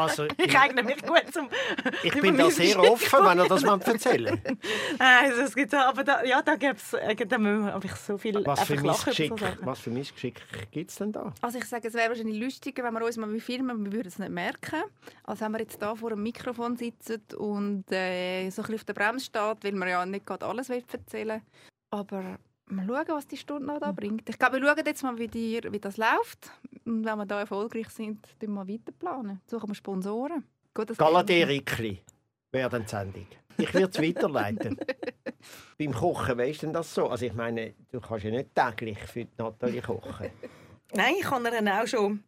also [LAUGHS] ich eigne mich gut zum... Ich bin da sehr offen, wenn ihr das mal erzählen. [LAUGHS] Also, es gibt, aber da, ja, da gibt es äh, einfach so viel was für, Missgeschick, so was für Missgeschick gibt es denn da? Also ich sage, es wäre wahrscheinlich lustiger, wenn wir uns mal filmen, wir würden es nicht merken, als wenn wir jetzt da vor einem Mikrofon sitzen und äh, so ein bisschen auf der Bremse steht, weil man ja nicht gerade alles erzählen aber mal schauen, was die Stunde noch da mhm. bringt. Ich glaube, wir schauen jetzt mal, wie, die, wie das läuft. Und wenn wir da erfolgreich sind, planen wir weiter. Planen. Suchen wir Sponsoren. Galadé Rickli wäre dann die Sendung. Ich würde es [LAUGHS] weiterleiten. Beim Kochen, weißt du denn das so? Also ich meine, du kannst ja nicht täglich für Nathalie kochen. [LAUGHS] Nein, ich kann ihr auch schon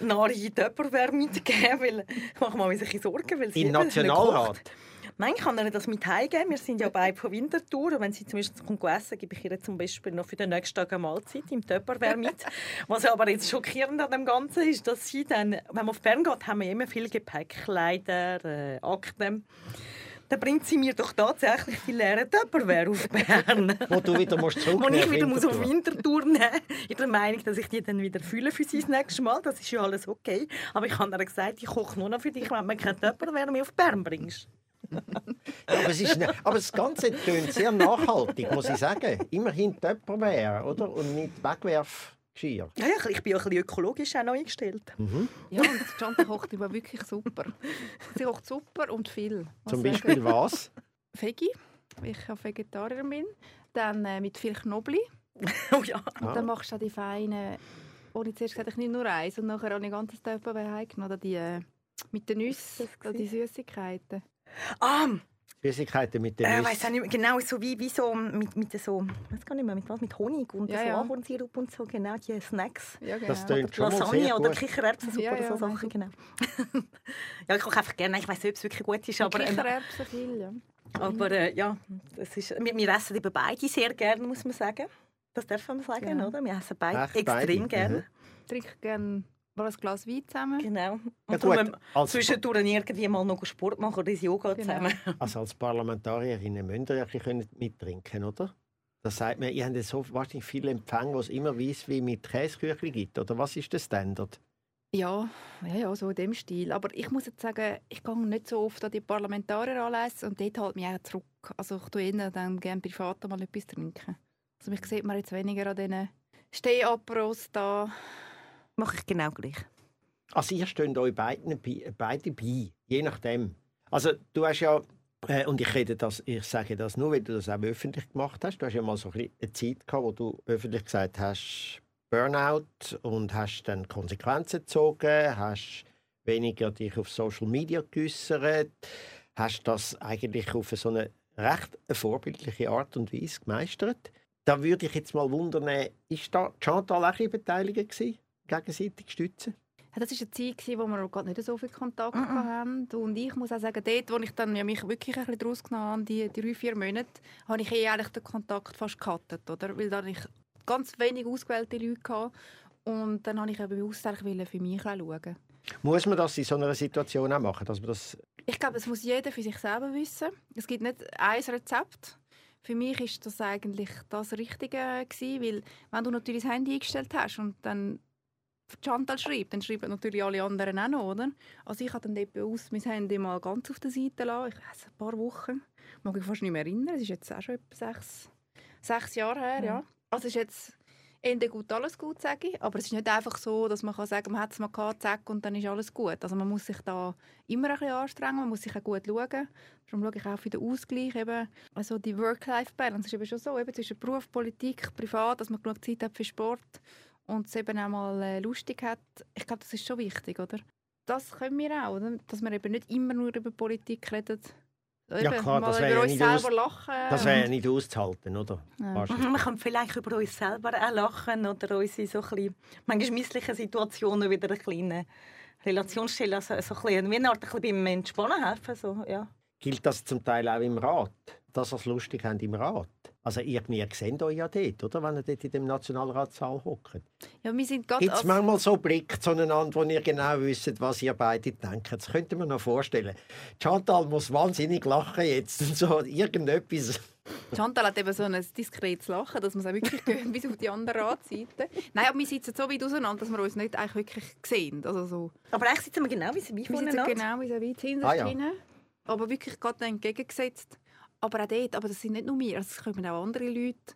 nahe Töpperware mitgeben, weil ich mache mir ein bisschen Sorgen. Weil sie Im Nationalrat? Ich kann ihr das mit heimgeben. Wir sind ja beide von Winterthur. Und wenn sie zum Beispiel kommt essen, gebe ich ihr zum Beispiel noch für den nächsten Tag eine Mahlzeit im Töpperware mit. [LAUGHS] Was aber jetzt schockierend an dem Ganzen ist, dass sie dann, wenn man auf Bern geht, haben wir immer viel Gepäck, Kleider, äh, Akten dann bringt sie mir doch tatsächlich die leeren Tupperware auf Bern. [LAUGHS] Wo du wieder musst [LAUGHS] zurücknehmen. Wo ich wieder muss auf Wintertour nehmen In der Meinung, dass ich die dann wieder fühle für sein nächstes Mal. Das ist ja alles okay. Aber ich habe ihr gesagt, ich koche nur noch für dich, wenn du mir keine Tupperware mehr auf Bern bringst. Aber, es ist ne, aber das Ganze tönt sehr nachhaltig, muss ich sagen. Immerhin Tupperware, oder? Und nicht Wegwerfgeschirr. Ja, ich bin auch ein bisschen ökologisch auch neu eingestellt. Mhm. Ja, und Chantal kocht immer wirklich super. Sie kocht super und viel. Zum Beispiel sagen. was? Veggie, weil ich ja Vegetarier bin. Dann äh, mit viel Knoblauch. [LAUGHS] oh ja. Und dann machst du die feinen... Oh, ich zuerst gesagt, ich nehme nur eins und nachher habe ich ein ganzes Tupperware heimgenommen. Die, äh, mit den Nüssen, die Süßigkeiten. Ah! Süßigkeiten mit Nüssen. Äh, weiß auch nicht mehr, genau so wie, wie so mit, mit so, weiß gar nicht mehr, mit was, mit Honig und ja, so ja. Ahornsirup und so, genau, die Snacks. Ja, genau. Das tönt schon Lasagne sehr oder gut. Kichererbsensuppe Ja, oder so ja, Sachen, genau. [LAUGHS] ja, ich koche einfach gerne, ich weiß nicht, ob es wirklich gut ist, aber... ähm, Kichererbsen viel, ja. Aber äh, ja, es ist, wir, wir essen eben beide sehr gerne, muss man sagen. Das darf man sagen, oder? Wir essen beide Echt extrem beide? gerne. Mhm. Trinke gerne mal ein Glas Wein zusammen. Genau. Ja, Und gut, darum als- zwischendurch irgendwie mal noch Sport machen oder Yoga Genau. zusammen. [LAUGHS] Also als Parlamentarierinnen müsst ihr ja ein bisschen mittrinken, oder? Das sagt man, ihr habt ja so wahnsinnig viele Empfänge, wo es immer weiss, wie mit Käseküchli gibt. Oder was ist der Standard? Ja, ja, ja, so in dem Stil. Aber ich muss jetzt sagen, ich gehe nicht so oft an die Parlamentarier anlässe und dort halt mich auch zurück. Also ich tue ihnen dann gerne privat mal etwas trinken. Also mich sieht man jetzt weniger an diesen Stehaperos da. Mache ich genau gleich. Also ihr steht euch beiden bei, beide bei, je nachdem. Also du hast ja, äh, und ich rede das, ich sage das nur, weil du das auch öffentlich gemacht hast. Du hast ja mal so eine Zeit gehabt, wo du öffentlich gesagt hast, Burnout und hast dann Konsequenzen gezogen, hast weniger dich auf Social Media geäussert, hast das eigentlich auf so eine recht vorbildliche Art und Weise gemeistert. Da würde ich jetzt mal wundern, ist da Chantal auch beteiligt gewesen, gegenseitig stützen? Ja, das war eine Zeit, gewesen, wo wir gar nicht so viel Kontakt Mhm. hatten. Und ich muss auch sagen, dort, wo ich dann ja mich wirklich ein bisschen daraus genommen habe, die, die drei, vier Monate, habe ich eh eigentlich den Kontakt fast gecuttet, oder? Weil dann ich ganz wenig ausgewählte Leute hatte. Und dann habe ich eben bewusst für mich schauen. Muss man das in so einer Situation auch machen, dass man das Ich glaube, das muss jeder für sich selber wissen. Es gibt nicht ein Rezept. Für mich ist das eigentlich das Richtige gewesen, weil wenn du natürlich das Handy eingestellt hast und dann Chantal schreibt, dann schreiben natürlich alle anderen auch noch, oder? Also ich habe dann dort bewusst mein Handy mal ganz auf der Seite lassen. Ich weiß, ein paar Wochen. Mag ich fast nicht mehr erinnern. Es ist jetzt auch schon etwa sechs, sechs Jahre her, ja. Also es ist jetzt Ende gut, alles gut, sage ich. Aber es ist nicht einfach so, dass man kann sagen man hat es mal gehabt, zack, und dann ist alles gut. Also man muss sich da immer ein bisschen anstrengen, man muss sich auch gut schauen. Darum schaue ich auch für den Ausgleich. Eben. Also die Work-Life-Balance ist eben schon so, eben zwischen Beruf, Politik, Privat, dass man genug Zeit hat für Sport und es eben auch mal äh, lustig hat. Ich glaube, das ist schon wichtig, oder? Das können wir auch, oder? dass wir eben nicht immer nur über Politik reden. Ja, Eben, klar, mal das wäre über ja uns nicht selber aus- lachen. Das wäre ja nicht auszuhalten, oder? Ja. Man kann vielleicht über uns selber auch lachen oder uns in so ein bisschen, manchmal misslichen Situationen wieder eine kleine Relation stellen. Also so ein bisschen, wie eine Art ein bisschen beim Entspannen helfen. So, ja. Gilt das zum Teil auch im Rat? Dass ihr es lustig habt im Rat? Also irgendwie ihr seht euch ja dort, oder? Wenn ihr dort in dem Nationalratssaal hockt. Ja, wir sind gerade Gibt es manchmal so Blicke zueinander, wo ihr genau wisst, was ihr beide denkt? Das könnte man noch vorstellen. Chantal muss wahnsinnig lachen jetzt. Und so irgendetwas. Chantal hat eben so ein diskretes Lachen, dass man es auch wirklich gehört, [LAUGHS] bis auf die andere Radseite. Nein, aber wir sitzen so weit auseinander, dass wir uns nicht eigentlich wirklich sehen. Also so, Aber eigentlich sitzen wir genau wie sie wir sitzen voneinander. genau wie so weit hinten Ah, ja. aber wirklich gerade entgegengesetzt. Aber auch dort, aber das sind nicht nur wir, also es kommen auch andere Leute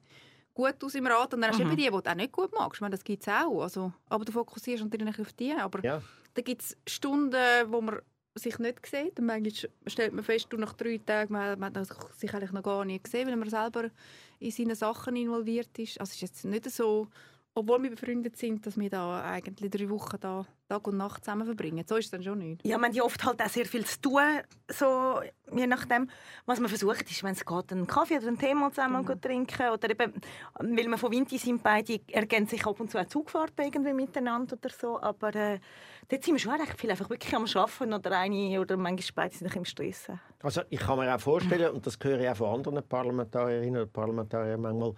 gut aus im Rat. Und dann hast du Mhm. eben die, die du auch nicht gut magst. Ich meine, das gibt es auch. Also, aber du fokussierst natürlich auf die. Aber Ja. da gibt es Stunden, wo man sich nicht sieht. Und manchmal stellt man fest, du nach drei Tagen, man, man hat sich eigentlich noch gar nicht gesehen, weil man selber in seine Sachen involviert ist. Also es ist jetzt nicht so, obwohl wir befreundet sind, dass wir da eigentlich drei Wochen da Tag und Nacht zusammen verbringen. So ist es dann schon nicht. Ja, man hat ja oft halt auch sehr viel zu tun, so, je nachdem, was man versucht, ist, wenn es geht, einen Kaffee oder einen Tee mal zusammen Genau. trinken oder eben, weil wir von Winti sind, beide ergänzen sich ab und zu auch Zugfahrten irgendwie miteinander oder so, aber äh, dort sind wir schon recht viel einfach wirklich am Arbeiten oder eine oder manchmal beide sind bisschen im Stress. Also ich kann mir auch vorstellen, und das höre ich auch von anderen Parlamentarierinnen und Parlamentariern manchmal,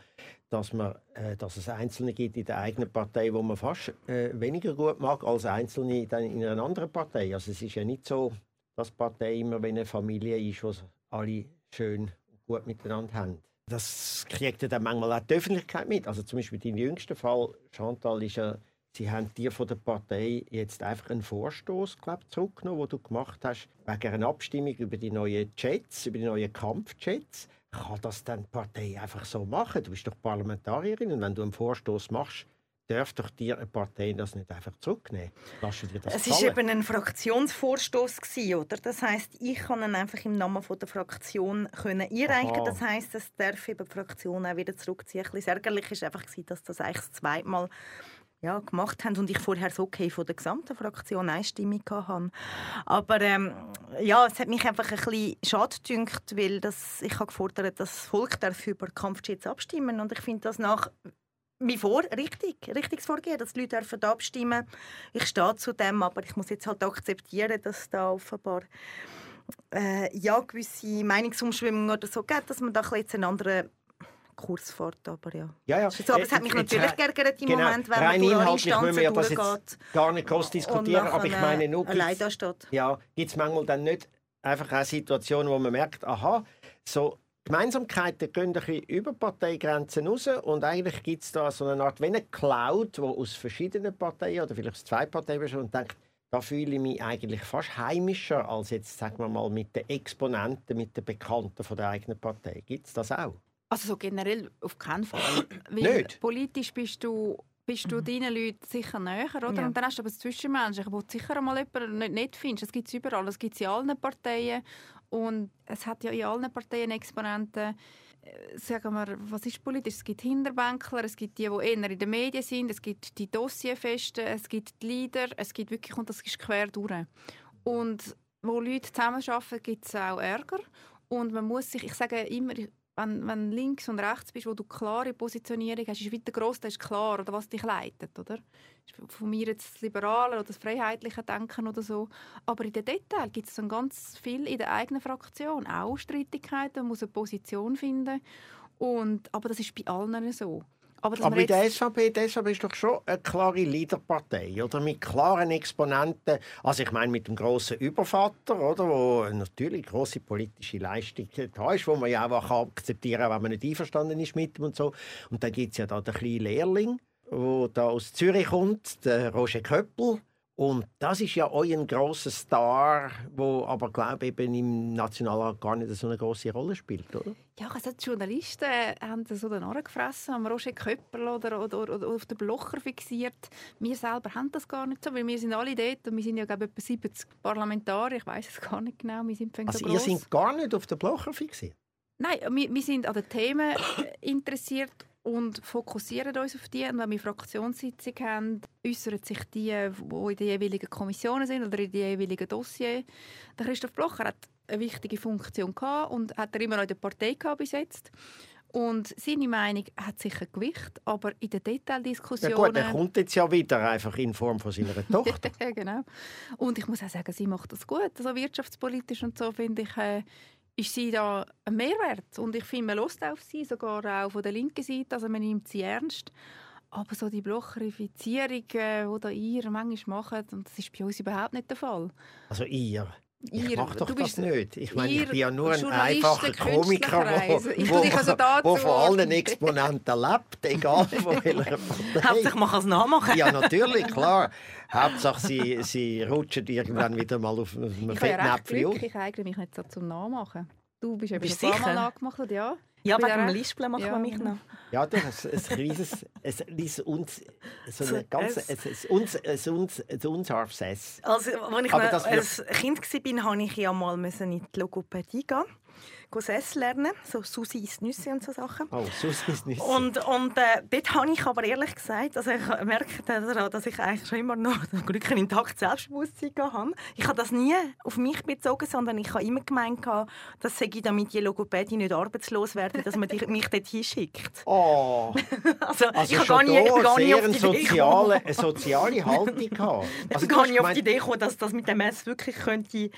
dass, man, äh, dass es Einzelne gibt in der eigenen Partei, wo man fast äh, weniger gut mag als Einzelne dann in einer anderen Partei. Also es ist ja nicht so, dass Partei immer wie eine Familie ist, wo alle schön und gut miteinander haben. Das kriegt ja dann manchmal auch die Öffentlichkeit mit. Also zum Beispiel dein jüngster Fall, Chantal, ist ja Sie haben dir von der Partei jetzt einfach einen Vorstoß zurückgenommen, den du gemacht hast, wegen einer Abstimmung über die neuen Jets, über die neuen Kampfjets. Kann das dann die Partei einfach so machen? Du bist doch Parlamentarierin und wenn du einen Vorstoß machst, darf doch dir eine Partei das nicht einfach zurücknehmen? Lass dir das es war eben ein Fraktionsvorstoß oder? Das heißt, ich kann ihn einfach im Namen von der Fraktion können einreichen. Aha. Das heißt, es darf eben die Fraktion auch wieder zurückziehen. Ein bisschen ärgerlich ist einfach dass das eigentlich das zweite Mal ja, gemacht haben und ich vorher so okay von der gesamten Fraktion einstimmig hatte. Aber ähm, ja, es hat mich einfach ein bisschen schade gedünkt, weil das, ich habe gefordert, dass das Volk darf über Kampfjets abstimmen und ich finde das nach wie vor richtig, richtiges Vorgehen, dass die Leute dürfen abstimmen. Ich stehe zu dem, aber ich muss jetzt halt akzeptieren, dass da offenbar äh, ja gewisse Meinungsumschwimmungen oder so gibt, dass man da jetzt einen anderen Kurs fährt, aber ja. ja, ja. So, aber es hat mich jetzt, natürlich geärgert im genau. Moment, wenn Rein man alle Instanzen wir das jetzt gar nicht groß diskutieren, aber ich meine nur, ja, gibt es manchmal dann nicht einfach eine Situation, wo man merkt, aha, so Gemeinsamkeiten gehen ein bisschen über Parteigrenzen raus und eigentlich gibt es da so eine Art wie eine Cloud, die aus verschiedenen Parteien oder vielleicht aus zwei Parteien besteht und denkt, da fühle ich mich eigentlich fast heimischer als jetzt, sagen wir mal, mit den Exponenten, mit den Bekannten von der eigenen Partei. Gibt es das auch? Also so generell auf keinen Fall. [CLEARS THROAT] Weil Nicht? Politisch bist du bist du mhm. deinen Leuten sicher näher, oder? Ja. Und dann hast du aber das Zwischenmenschliche, wo du sicher einmal jemanden nicht, nicht findest. Das gibt es überall, das gibt es in allen Parteien. Und es hat ja in allen Parteien Exponenten, äh, sagen wir, was ist politisch? Es gibt Hinterbänkler, es gibt die, die eher in den Medien sind, es gibt die Dossierfesten, es gibt die Leader, es gibt wirklich, und das ist quer durch. Und wo Leute zusammenarbeiten, gibt es auch Ärger. Und man muss sich, ich sage immer, wenn, wenn links und rechts bist, wo du klare Positionierung hast, ist weiter gross, da ist klar, oder was dich leitet, oder? Von mir jetzt das liberale oder das freiheitliche Denken oder so. Aber in den Details gibt es dann ganz viel in der eigenen Fraktion, auch Streitigkeiten, man muss eine Position finden. Und, aber das ist bei allen so. Aber, Aber bei der SVP, die SVP ist doch schon eine klare Leaderpartei, oder? Mit klaren Exponenten. Also ich meine mit dem grossen Übervater, oder? Wo natürlich große politische Leistung da ist, wo man ja auch akzeptieren kann, wenn man nicht einverstanden ist mit ihm und so. Und dann gibt es ja da den kleinen Lehrling, der da aus Zürich kommt, der Roger Köppel und das ist ja euer grosser Star, wo aber glaube eben im Nationalrat gar nicht so eine große Rolle spielt, oder? Ja, also die Journalisten haben so den Ohren gefressen, am Roger Köppel oder, oder, oder, auf den Blocher fixiert. Wir selber haben das gar nicht so, weil wir sind alle dort und wir sind ja glaube ich etwa 70 Parlamentarier, ich weiß es gar nicht genau, wir sind Also so ihr seid gar nicht auf den Blocher fixiert? Nein, wir, wir sind an den Themen [COUGHS] interessiert und fokussieren uns auf die. Und wenn wir Fraktionssitzung haben, äußern sich die, die in den jeweiligen Kommissionen sind oder in den jeweiligen Dossiers. Der Christoph Blocher hat eine wichtige Funktion gehabt und hat er immer noch in der Partei besetzt. Und seine Meinung hat sicher Gewicht, aber in den Detaildiskussionen... Ja gut, er kommt jetzt ja wieder einfach in Form von seiner [LAUGHS] Tochter. genau. Und ich muss auch sagen, sie macht das gut. Also wirtschaftspolitisch und so finde ich, äh, ist sie da ein Mehrwert. Und ich finde, man Lust auf sie, sogar auch von der linken Seite, also man nimmt sie ernst. Aber so die Blocherifizierung, die da ihr manchmal macht, und das ist bei uns überhaupt nicht der Fall. Also ihr? Ich mache doch das nicht. Ich meine, ich bin ja nur ein einfacher Komiker, der wo, also wo von allen Exponenten lebt, egal von welcher [LAUGHS] Partei. Hauptsache man kann es nachmachen. Ja, natürlich, klar. Hauptsache sie, sie rutschen irgendwann wieder mal auf einem Fettnäpfchen. Ich, ich eigne mich nicht so zum Nachmachen. Du bist eben bist paar Mal nachgemacht, ja. Ja, wegen dem Lispeln machen ja. wir mich noch. Ja, du hast ein riesiges, es ist uns, so eine ganze, es ist uns, es uns, es unscharfes S. Also, als ich als Kind war, musste ich ja mal in die Logopädie gehen Sess lernen, so Susis Nüsse und so Sachen. Oh, Susis Nüsse. Und, und äh, dort habe ich aber ehrlich gesagt, also ich merke daran, dass ich eigentlich schon immer noch ein Glück ein intaktes Selbstbewusstsein habe. Ich habe das nie auf mich bezogen, sondern ich habe immer gemeint, dass ich damit die Logopädie nicht arbeitslos werden, dass man mich dort hinschickt. Oh. [LAUGHS] also, also ich habe gar nie, gar nie auf die soziale, eine soziale Haltung gehabt. [LAUGHS] Also, ich gar nicht auf die Idee gekommen, dass das mit dem Mess wirklich könnte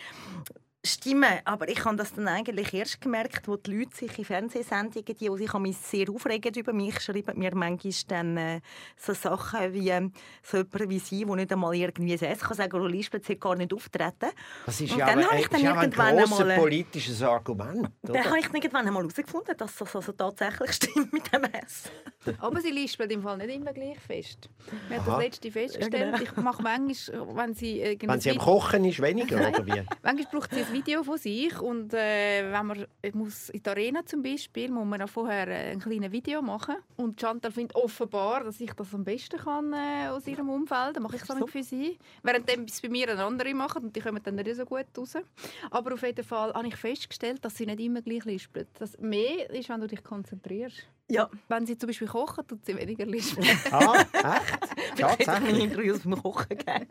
Stimmen, aber ich habe das dann eigentlich erst gemerkt, wo die Leute sich in Fernsehsendungen, die, die sich mich sehr aufregen über mich, schreiben mir manchmal dann äh, so Sachen wie ähm, so jemand wie sie, die nicht einmal irgendwie es kann sagen, Lispitz hat gar nicht auftreten. Das ist Und ja, dann aber, ich dann ist irgendwann ein grosses politisches Argument. Oder? Dann habe ich irgendwann einmal herausgefunden, dass das also tatsächlich [LAUGHS] stimmt mit dem S. aber sie lispelt im Fall nicht immer gleich fest. Wir haben das letzte festgestellt. Genau. Ich mache manchmal, wenn sie... Äh, wenn sie am Kochen ist, weniger, oder wie? [LAUGHS] manchmal braucht sie Video von sich und äh, wenn man muss in der Arena zum Beispiel, muss man auch vorher äh, ein kleines Video machen und Chantal findet offenbar, dass ich das am besten kann äh, aus ihrem Umfeld, dann mache ich es so. für sie, während es bei mir eine andere machen und die kommen dann nicht so gut raus. Aber auf jeden Fall habe ich festgestellt, dass sie nicht immer gleich lispelt. Das mehr ist, wenn du dich konzentrierst. Ja. Wenn sie zum Beispiel kochen, tut sie weniger lispeln. ah, echt? [LAUGHS] Tatsächlich? Interviews beim Kochen gegeben.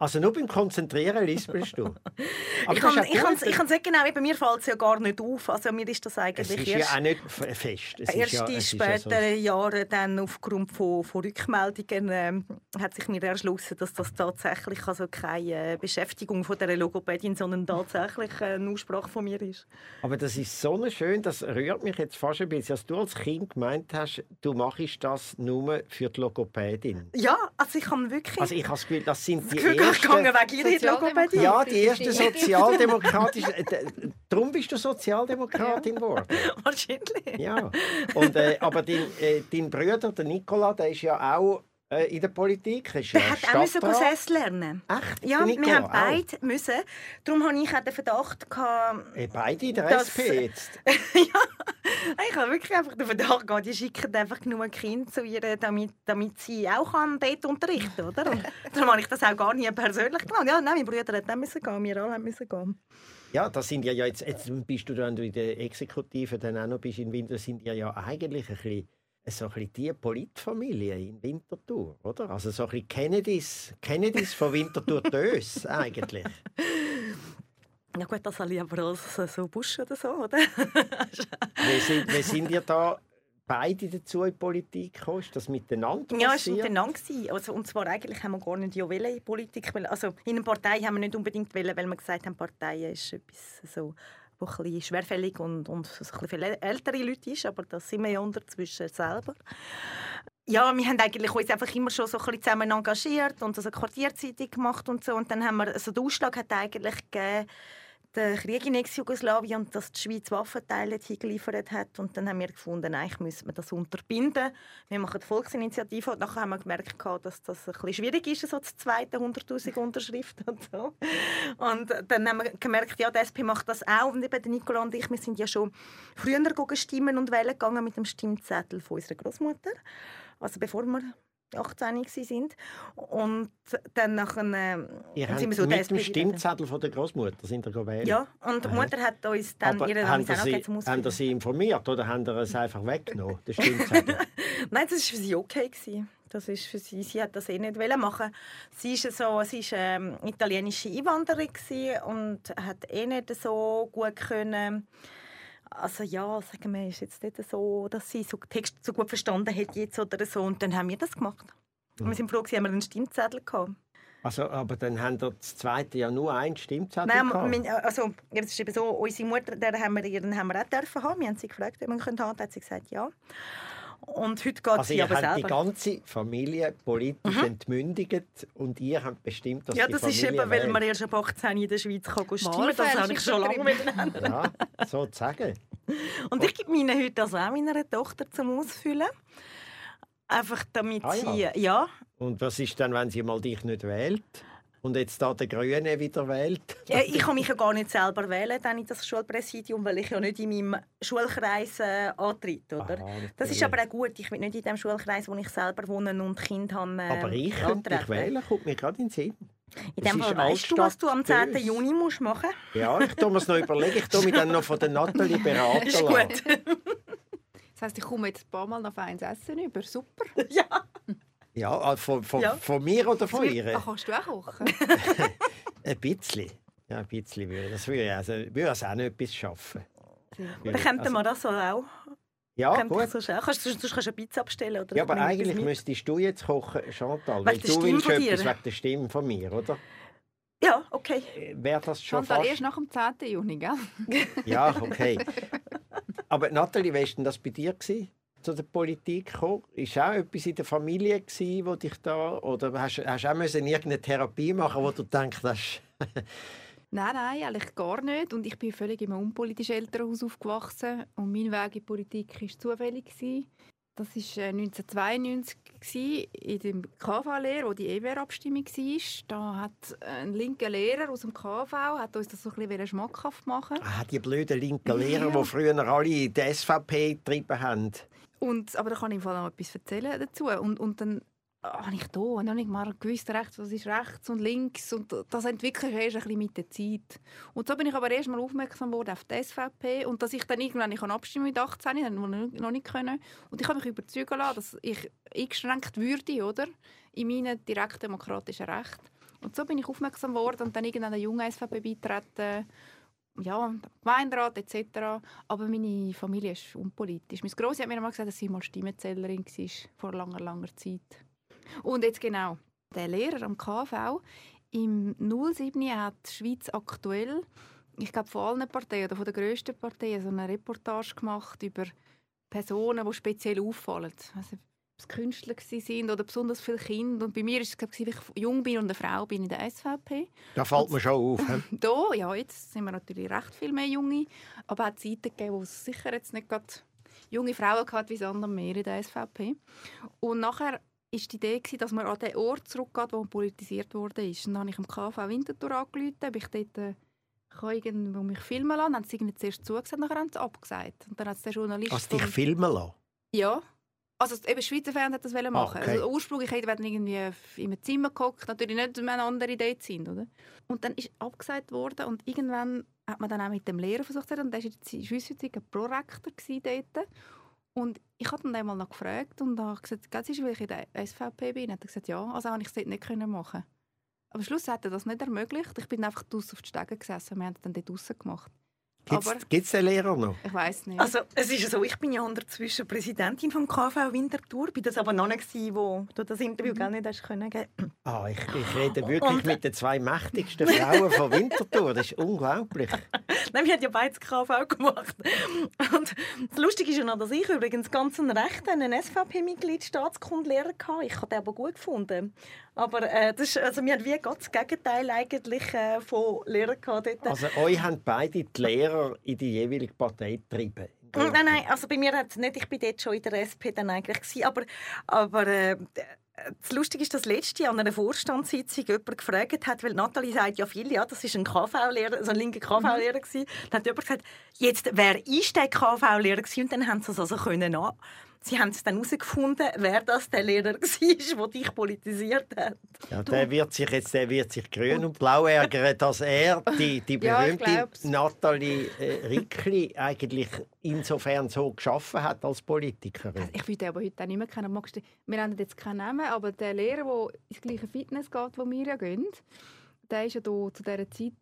Also nur beim Konzentrieren lispelst du? [LAUGHS] Aber ich kann es ich nicht genau, bei mir fällt es ja gar nicht auf. Also mir ist das eigentlich es ist erst, ja auch nicht fest. Es erst in späteren ja so. Jahren dann aufgrund von, von Rückmeldungen äh, hat sich mir erschlossen, dass das tatsächlich also keine äh, Beschäftigung von der Logopädin, sondern tatsächlich äh, eine Aussprache von mir ist. Aber das ist so schön, das rührt mich jetzt fast ein bisschen, dass du als Kind gemeint hast, du machst das nur für die Logopädin. Ja, also ich habe wirklich... Also ich habe das Gefühl, das sind die gegangen wegen ihrer Logopädie. Ja, die erste [LAUGHS] sozialdemokratische. Äh, darum bist du Sozialdemokratin geworden. [LAUGHS] Wahrscheinlich. Ja. Und, äh, aber dein, äh, dein Bruder, der Nicola, der ist ja auch in der Politik. Ist der hat auch müssen Gesetz lernen. Echt? Ja, wir haben beide auch. müssen. Darum hatte ich auch den Verdacht gehabt, äh, Beide in der dass, SP jetzt? [LAUGHS] ja, ich habe wirklich einfach den Verdacht gehabt, die schicken einfach genug Kinder zu ihr, damit, damit sie auch kann dort unterrichten oder? Und [LAUGHS] darum habe ich das auch gar nie persönlich gemacht. Ja, nein, mein Bruder hat nicht müssen gehen, wir alle müssen gehen. Ja, das sind ja jetzt, jetzt bist du dann in der Exekutive dann auch noch bist in Winter, sind ja ja eigentlich ein bisschen so ein bisschen die Politfamilie in Winterthur, oder? Also so ein bisschen Kennedys, Kennedys von Winterthur Dös [LAUGHS] eigentlich. Ja gut, das ich aber als so Busch oder so, oder? [LAUGHS] wie, sind, wie sind ihr da beide dazu in die Politik gekommen? Ist das miteinander Ja, es war miteinander. Also, und zwar eigentlich haben wir gar nicht in die Politik. Also in einer Partei haben wir nicht unbedingt wollen, weil wir gesagt haben, Partei ist etwas so wo ein bisschen schwerfällig und, und ein bisschen ältere Leute ist, aber das sind wir ja unterzwischen selber. Ja, wir haben eigentlich uns einfach immer schon so ein bisschen zusammen engagiert und also eine Quartierzeitung gemacht und so. Und dann haben wir, also der Ausschlag hat eigentlich gegeben, den Krieg in Ex-Jugoslawien und dass die Schweiz Waffenteile hingeliefert hat. Und dann haben wir gefunden, eigentlich müssen wir das unterbinden. Wir machen die Volksinitiative und nachher haben wir gemerkt, dass das ein schwierig ist, so zu zweiten 100'000 Unterschriften und so. Und dann haben wir gemerkt, ja, die SP macht das auch. Und eben Nicola und ich, wir sind ja schon früher stimmen und wählen gegangen mit dem Stimmzettel von unserer Großmutter. Also bevor wir 18 sind und dann nachher sind wir so mit dem Stimmzettel von der Großmutter sind wir gewählt. Ja, und die Mutter hat uns dann ihre haben sie, zum haben Sie sie informiert oder haben Sie es einfach weggenommen, den Stimmzettel? [LAUGHS] Nein, das war für sie okay gewesen. Das ist für sie, sie hat das eh nicht machen. Sie ist so, sie ist ähm, italienische Einwanderin und hat eh nicht so gut können also ja, sagen wir, ist jetzt nicht so, dass sie so Text so gut verstanden hat jetzt oder so. Und dann haben wir das gemacht. Und wir sind froh, dass wir einen Stimmzettel gehabt. Also, aber dann haben wir das zweite ja nur einen Stimmzettel Nein, mein, also, es ist eben so, unsere Mutter, der haben wir, ihren haben wir auch dürfen haben. Wir haben sie gefragt, ob wir haben können. hat sie gesagt, ja. Und heute geht also sie aber selber. die ganze Familie politisch mhm. entmündigt und ihr habt bestimmt, dass Ja, die das Familie ist eben, weil man erst ab 18 in der Schweiz kann stimmen Das habe ich schon lange miteinander. Ja, sozusagen. [LAUGHS] Und ich gebe meine heute also auch meiner Tochter zum Ausfüllen. Einfach damit ah, ja. sie... Ja. Und was ist dann, wenn sie mal dich nicht wählt? Und jetzt da der Grüne wieder wählt? Ja, ich kann mich ja gar nicht selber wählen, dann in das Schulpräsidium, weil ich ja nicht in meinem Schulkreis äh, antritt, oder? Aha, das ist aber auch gut. Ich bin nicht in dem Schulkreis, wo ich selber wohne und Kind habe. Äh, aber ich könnte dich wählen, kommt mir gerade in den Sinn. In dem Fall weißt du, was du am 10. Böse. Juni musst machen musst? Ja, ich tue mir es noch überlegen. Ich tue mich dann noch von der Nathalie beraten ist gut. das heisst, ich komme jetzt ein paar Mal noch eins essen über. Super. [LAUGHS] Ja. Ja, äh, von, von, ja. von mir oder von ihr? Ach, kannst du auch kochen? [LAUGHS] ein bisschen. Ja, ein bisschen würde das würde also, würde also auch noch etwas schaffen. Oder könnten also, wir das auch? Ja, Könnte gut. So kannst, du, kannst eine Pizza bestellen. Oder ja, aber eigentlich müsstest du jetzt kochen, Chantal. Weil du willst etwas wegen der Stimme von mir, oder? Ja, okay. Okay. Wäre das schon Chantal, fast... erst nach dem 10. Juni, gell? Ja, [LAUGHS] okay. Aber Nathalie, wie war denn das bei dir? Gewesen? Zu der Politik gekommen? Ist auch etwas in der Familie gewesen, wo dich da oder hast, hast du auch müssen irgendeine Therapie machen, wo du denkst, das [LAUGHS] Nein, nein, eigentlich gar nicht. Und ich bin völlig in einem unpolitischen Elternhaus aufgewachsen. Und mein Weg in die Politik war zufällig. Gewesen. Das war 1992 gewesen, in der KV-Lehre, wo die EWR-Abstimmung war. Da hat ein linker Lehrer aus dem KV hat uns das so ein bisschen schmackhaft machen. Ah, die blöden linken [LAUGHS] Lehrer, ja. die früher alle die SVP getrieben haben. Und, aber da kann ich im Fall noch etwas erzählen dazu. Und, und dann habe ich da und nicht mal gewusst, rechts, was ist rechts und links und das entwickelt sich erst ein bisschen mit der Zeit. Und so bin ich aber erst mal aufmerksam geworden auf die SVP und dass ich dann irgendwann ich abstimmen mit 18, ich noch nicht können und ich habe mich überzeugen lassen, dass ich eingeschränkt würde, oder, in meinen direktdemokratischen Rechten. Und so bin ich aufmerksam geworden und dann irgendwann der junge SVP beitreten ja, Gemeinderat etc. Aber meine Familie ist unpolitisch. Meine Grossi hat mir mal gesagt, dass sie mal Stimmenzählerin war vor langer, langer Zeit. Und jetzt genau, der Lehrer am KV im 07 hat die Schweiz aktuell, ich glaube von allen Parteien oder von den grössten Parteien, so eine Reportage gemacht über Personen, die speziell auffallen. Also, Künstler sind oder besonders viele Kinder. Und bei mir war es, glaube ich, ich jung bin und eine Frau bin in der SVP. Da fällt mir schon auf. [LAUGHS] da, ja, jetzt sind wir natürlich recht viel mehr Junge. Aber es hat Zeiten gegeben, wo es sicher jetzt nicht gerade junge Frauen hatten, wie es andere mehr in der SVP. Und nachher ist die Idee, dass man an den Ort zurückgeht, wo politisiert wurde. Und dann habe ich am KV Winterthur angerufen, ob ich dort äh, kann irgendwo mich filmen lassen. Dann haben sie zuerst zugesagt, nachher haben sie abgesagt. Und dann hat der Journalist... Hast du dich filmen lassen? Ja. Also eben Schweizer Fernsehen hat das machen. Ah, okay. Also ursprünglich hätte ich irgendwie in einem Zimmer geguckt, natürlich nicht, wenn eine andere Idee sind, oder? Und dann ist abgesagt worden und irgendwann hat man dann auch mit dem Lehrer versucht, und der war in der Schweizweiz Prorektor dort. Und ich habe dann einmal noch gefragt und habe gesagt, «Gell, ist, weil ich in der SVP bin?» hat er gesagt, «Ja, also habe ich es dort nicht können machen Aber am Schluss hat er das nicht ermöglicht. Ich bin einfach draussen auf die Stege gesessen und wir haben dann dort draussen gemacht. Gibt es den Lehrer noch? Ich weiß nicht. Also, es ist so, ich bin ja inzwischen Präsidentin vom KV Winterthur. Bin das aber noch nicht gewesen, wo du das Interview mhm. gar nicht hast können geben. Ah, ich, ich rede wirklich Und, mit den zwei mächtigsten Frauen von Winterthur. Das ist unglaublich. [LAUGHS] Nein, wir haben ja beides KV gemacht. Und das Lustige ist ja noch, dass ich übrigens ganz ein Recht einen SVP-Mitglied Staatskundlehrer hatte. Ich habe den aber gut gefunden. Aber äh, das ist, also wir haben wie ganz das Gegenteil eigentlich äh, von Lehrern gehabt. Dort. Also euch haben beide die Lehrer in die jeweilige Partei getrieben? Nein, nein, also bei mir hat es nicht, ich bin dort schon in der SP dann eigentlich gewesen, aber, aber äh, das Lustige ist, dass letzte an einer Vorstandssitzung jemand gefragt hat, weil Nathalie sagt ja viel, ja, das ist ein KV-Lehrer, also ein linker KV-Lehrer mhm. Dann hat jemand gesagt, jetzt, wer ist der KV-Lehrer? Und dann haben sie es also können an Sie haben es dann herausgefunden, wer das der Lehrer [LAUGHS] war, der dich politisiert hat. Ja, der wird sich jetzt der wird sich grün und blau ärgern, dass er die, die [LAUGHS] berühmte ja, Nathalie äh, Rickli eigentlich insofern so geschaffen hat als Politikerin. Also ich würde aber heute auch nicht mehr kennen. Wir haben jetzt keinen Namen, aber der Lehrer, der ins gleiche Fitness geht, wo wir ja gehen, der ist ja da zu dieser Zeit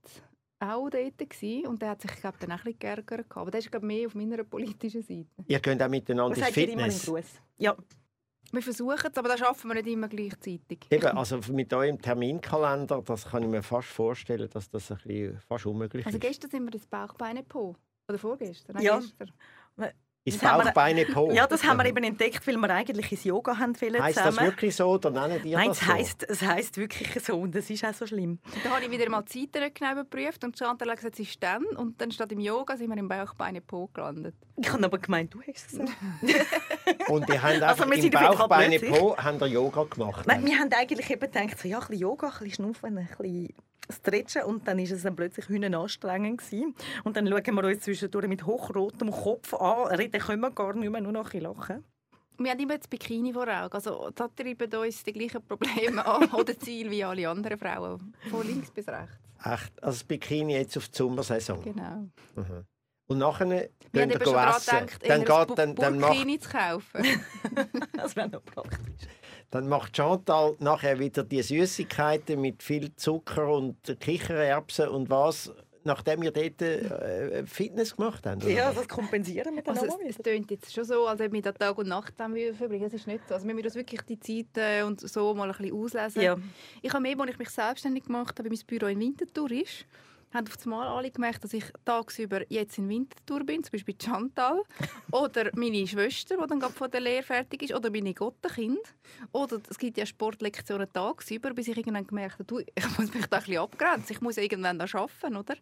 auch dort gewesen, und der hat sich glaub, dann auch ein bisschen geärgert. Aber der ist glaub, mehr auf meiner politischen Seite. Ihr könnt auch miteinander ins Fitness. Ja. Wir versuchen es, aber das schaffen wir nicht immer gleichzeitig. Eben, also mit eurem Terminkalender, das kann ich mir fast vorstellen, dass das ein bisschen fast unmöglich also ist. Also gestern sind wir das Bauchbein Po. Oder vorgestern? Nein, ja. Gestern. Ins Bauchbeine Po. Ja, das haben wir eben entdeckt, weil wir eigentlich ins Yoga haben wollen Heißt das wirklich so oder nennen die Nein, das es so? heisst, es heisst wirklich so und das ist auch so schlimm. Da habe ich wieder mal die Zeiten genau überprüft und Chantal hat gesagt, sie ist dann und dann statt im Yoga sind wir im Bauchbeine Po gelandet. Ich habe aber gemeint, du hast es gesagt. [LAUGHS] und die haben also, im Bauchbeine Po haben Yoga gemacht. Nein, wir haben eigentlich eben gedacht, so, ja, ein bisschen Yoga, ein bisschen Schnaufen, ein bisschen stretchen und dann ist es dann plötzlich hühnen anstrengend gewesen. Und dann schauen wir uns zwischendurch mit hochrotem Kopf an, reden können wir gar nicht mehr, nur noch ein lachen. Wir haben immer das Bikini vor Augen. Also, da treiben uns die gleichen Probleme an [LAUGHS] oder Ziele wie alle anderen Frauen, von links bis rechts. Echt? Also das Bikini jetzt auf die Sommersaison? Genau. Mhm. Und nachher eben schon daran gedacht, dann geht, dann, dann Bikini macht... zu kaufen. [LAUGHS] das wäre noch praktisch. Dann macht Chantal nachher wieder die Süßigkeiten mit viel Zucker und Kichererbsen und was nachdem wir dort äh, Fitness gemacht haben? Oder? Ja, das kompensieren wir dann also auch es, es klingt jetzt schon so, als ob wir da Tag und Nacht verbringen. Das ist nicht so. Also wir müssen uns wirklich die Zeit äh, und so mal ein bisschen auslesen. Ja. Ich habe mehr, als ich mich selbstständig gemacht habe, weil mein Büro in Winterthur ist, haben auf einmal alle gemerkt, dass ich tagsüber jetzt in Winterthur bin, zum Beispiel Chantal, [LAUGHS] oder meine Schwester, die dann gerade von der Lehre fertig ist, oder meine Gottenkind. Oder es gibt ja Sportlektionen tagsüber, bis ich irgendwann gemerkt habe, du, ich muss mich da ein bisschen abgrenzen, ich muss irgendwann da arbeiten, oder?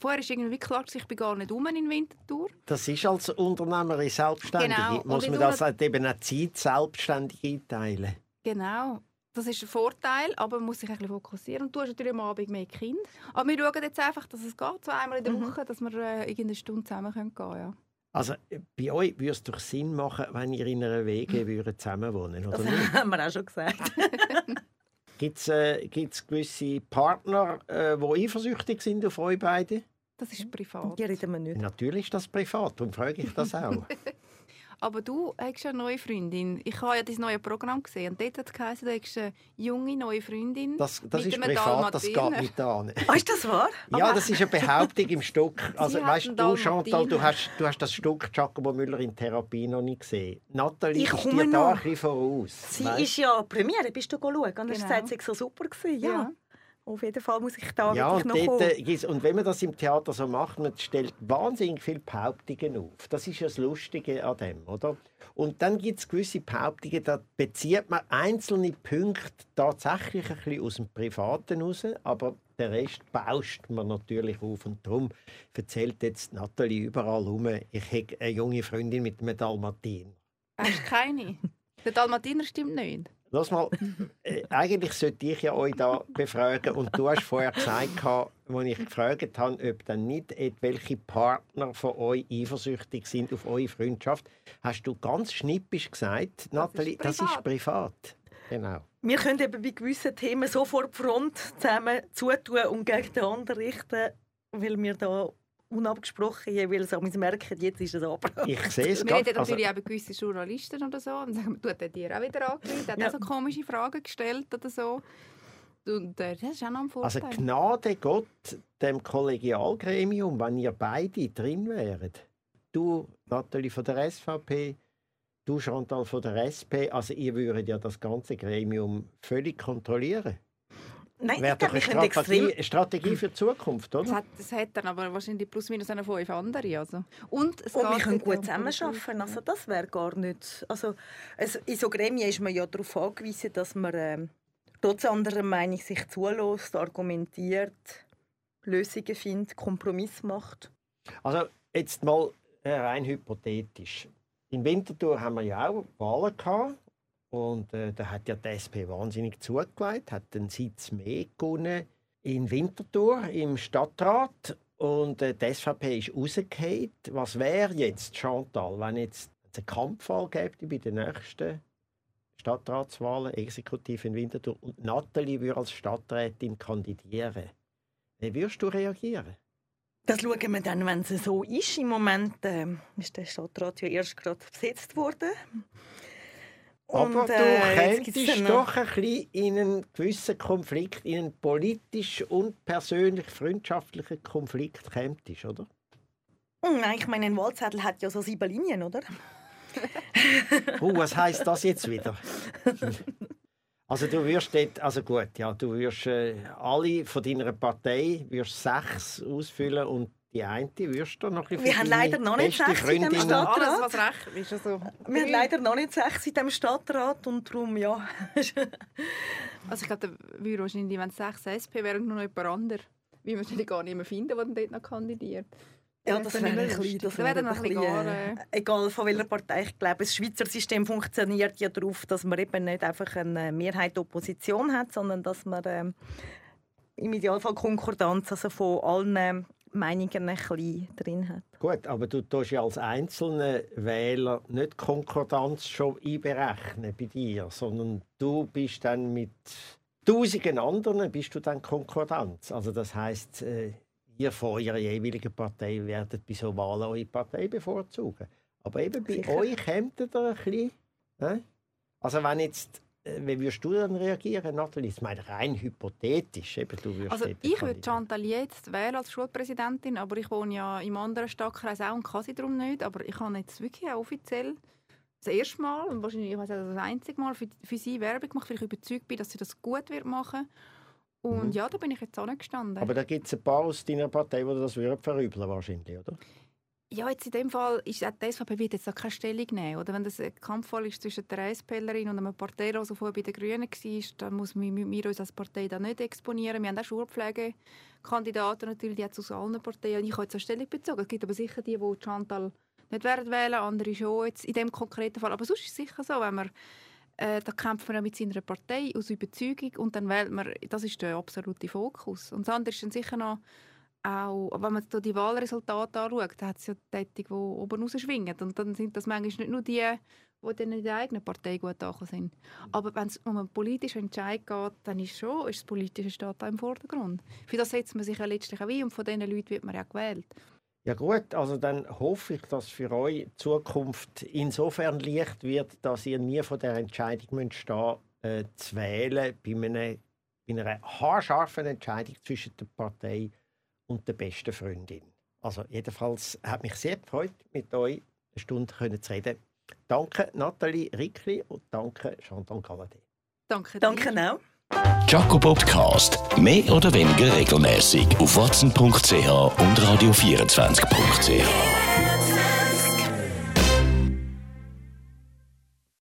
Vorher ist irgendwie klar, dass ich bin gar nicht um in Winterthur. Das ist als Unternehmerin selbstständig. Genau. Muss man das halt eben auch Zeit selbstständig einteilen? Genau. Das ist ein Vorteil, aber man muss sich ein bisschen fokussieren. Und du hast natürlich am Abend mehr Kind. Aber wir schauen jetzt einfach, dass es geht, so einmal in der Woche, dass wir äh, irgendeine Stunde zusammen gehen können. Ja. Also bei euch würde es doch Sinn machen, wenn ihr in einer WG würdet zusammenwohnen oder Das nicht? [LAUGHS] haben wir auch schon gesagt. [LAUGHS] [LAUGHS] Gibt es äh, gibt's gewisse Partner, äh, die eifersüchtig sind auf euch beide? Das ist privat. Die reden wir nicht. Natürlich ist das privat, darum frage ich das auch. Aber du hast ja eine neue Freundin. Ich habe ja dein neue Programm gesehen. Und dort hat es geheißen, du hast eine junge neue Freundin. Das, das mit ist privat, das geht nicht an. [LAUGHS] Ah, ist das wahr? Ja, das ist eine Behauptung im Stück. Also, weißt du, Chantal, du hast, du hast das Stück Giacomo Müller in Therapie noch nicht gesehen. Nathalie Ich ist komme dir da ein bisschen voraus. Sie weisst? ist ja Premiere, bist du schauen? Und hast Genau. sie sei so super gewesen. Ja. Ja. Auf jeden Fall muss ich da Ja, wirklich und, noch dort, kommen. äh, und wenn man das im Theater so macht, man stellt wahnsinnig viele Behauptungen auf. Das ist ja das Lustige an dem, oder? Und dann gibt es gewisse Behauptungen, da bezieht man einzelne Punkte tatsächlich ein bisschen aus dem Privaten raus, aber den Rest bauscht man natürlich auf. Und darum erzählt jetzt Nathalie überall rum, ich habe eine junge Freundin mit einem Dalmatin. Hast du keine? Der Dalmatiner stimmt nicht. Lass mal, äh, eigentlich sollte ich ja euch da befragen und du hast vorher gesagt, als ich gefragt habe, ob dann nicht etwelche Partner von euch eifersüchtig sind auf eure Freundschaft, hast du ganz schnippisch gesagt, Nathalie, das ist privat. privat. Genau. Wir können eben bei gewissen Themen so vor die Front zusammen zutun und gegen den anderen richten, weil wir da unabgesprochen jeweils auch merken, jetzt ist es abgebrochen. Ich [LAUGHS] sehe es Wir haben. Also, natürlich eben gewisse Journalisten oder so. Und sagen, du hat dir auch wieder angerufen, hat Ja. auch so komische Fragen gestellt oder so. Und äh, das ist auch noch ein also Vorteil. Gnade Gott dem Kollegialgremium, wenn ihr beide drin wäret. Du, Nathalie von der SVP, du, Chantal von der SP. Also ihr würdet ja das ganze Gremium völlig kontrollieren. Nein, Wäre ich doch glaube, eine wir Strategie, Strategie für die Zukunft, Das oder? hat, das hat dann aber wahrscheinlich plus minus eine fünf andere. Also. Und, es Und wir geht können gut zusammenarbeiten. Also das wäre gar nicht... Also, es, in so Gremien ist man ja darauf angewiesen, dass man ähm, trotz anderer Meinung sich zulässt, argumentiert, Lösungen findet, Kompromiss macht. Also jetzt mal äh, rein hypothetisch. In Winterthur haben wir ja auch Wahlen gehabt. Und äh, da hat ja die SP wahnsinnig zugelegt, hat den Sitz mehr gewonnen in Winterthur im Stadtrat. Und äh, die SVP ist rausgefallen. Was wäre jetzt, Chantal, wenn jetzt es eine Kampfwahl gäbe bei den nächsten Stadtratswahlen, exekutiv in Winterthur, und Nathalie würde als Stadträtin kandidieren? Wie würdest du reagieren? Das schauen wir dann, wenn es so ist. Im Moment ähm, ist der Stadtrat ja erst gerade besetzt worden. Aber Und, du äh, gibt's könntest doch ein bisschen in einen gewissen Konflikt, in einen politisch und persönlich freundschaftlichen Konflikt kämtest, oder? Hm, Nein, ich meine, ein Wahlzettel hat ja so sieben Linien, oder? [LAUGHS] Uh, was heißt das jetzt wieder? [LAUGHS] Also du wirst dort, also gut, ja, du wirst äh, alle von deiner Partei wirst sechs ausfüllen und die eine wirst du noch ein bisschen Wir für haben leider noch nicht sechs in dem Staat. Alles, was recht ist. Also, Wir haben leider noch nicht sechs in diesem Stadtrat und darum, ja. [LAUGHS] also ich glaube, da würde wahrscheinlich, wenn es sechs SP wären, nur noch jemand anderes. Wie wir wahrscheinlich gar nicht mehr finden, der dort noch kandidiert. Ja, das dann wäre nicht ein bisschen, das Da wäre ein bisschen äh, äh, egal von welcher Partei. Ich glaube, das Schweizer System funktioniert ja darauf, dass man eben nicht einfach eine Mehrheit Opposition hat, sondern dass man ähm, im Idealfall Konkordanz also von allen Meinungen ein bisschen drin hat. Gut, aber du tust ja als einzelner Wähler nicht Konkordanz schon einberechnen bei dir, sondern du bist dann mit tausenden anderen bist du dann Konkordanz. Also das heißt, äh, ihr von eurer jeweiligen Partei werdet bei so Wahlen eure Partei bevorzugen. Aber eben bei Sicher. euch kommt ihr ein bisschen. Ne? Also wenn jetzt wie würdest du dann reagieren, Nathalie? Ich meine, rein hypothetisch. Eben, du also ich würde Chantal jetzt wählen als Schulpräsidentin, aber ich wohne ja im anderen Stadtkreis auch und kann sie darum nicht. Aber ich habe jetzt wirklich auch offiziell das erste Mal und wahrscheinlich ich weiß auch das einzige Mal für, für sie Werbung gemacht, weil ich überzeugt bin, dass sie das gut wird machen und mhm. ja, da bin ich jetzt auch nicht gestanden. Aber da gibt es ein paar aus deiner Partei, die das verübeln wahrscheinlich, oder? Ja, jetzt in dem Fall ist auch die SVP wird jetzt da keine Stellung nehmen. Oder wenn das ein Kampffall ist zwischen der SPlerin und einem Parteilosen, der vorher bei den Grünen war, dann muss wir, wir uns als Partei da nicht exponieren. Wir haben auch Schulpflegekandidaten natürlich, die jetzt aus allen Parteien. Ich habe jetzt eine Stellung bezogen. Es gibt aber sicher die, die Chantal nicht werden wählen, andere schon jetzt in dem konkreten Fall. Aber sonst ist es sicher so, wenn man äh, da kämpft man mit seiner Partei aus Überzeugung und dann wählt man, das ist der absolute Fokus. Und das andere ist dann sicher noch auch, wenn man die Wahlresultate anschaut, da hat es ja Tätig, die oben rausschwingen. Und dann sind das manchmal nicht nur die, die dann in der eigenen Partei gut angekommen sind. Aber wenn es um einen politischen Entscheid geht, dann ist schon ist das politische Staat im Vordergrund. Für das setzt man sich ja letztlich auch ein und von diesen Leuten wird man ja gewählt. Ja gut, also dann hoffe ich, dass für euch die Zukunft insofern leicht wird, dass ihr nie vor der Entscheidung müsst stehen äh, zu wählen bei, einem, bei einer haarscharfen Entscheidung zwischen der Partei und der besten Freundin. Also jedenfalls hat mich sehr gefreut, mit euch eine Stunde können zu reden. Danke Nathalie Rickli und danke Chantal Galladay. Danke, danke auch. Jaco Podcast. Mehr oder weniger regelmäßig auf watson.ch und radio24.ch.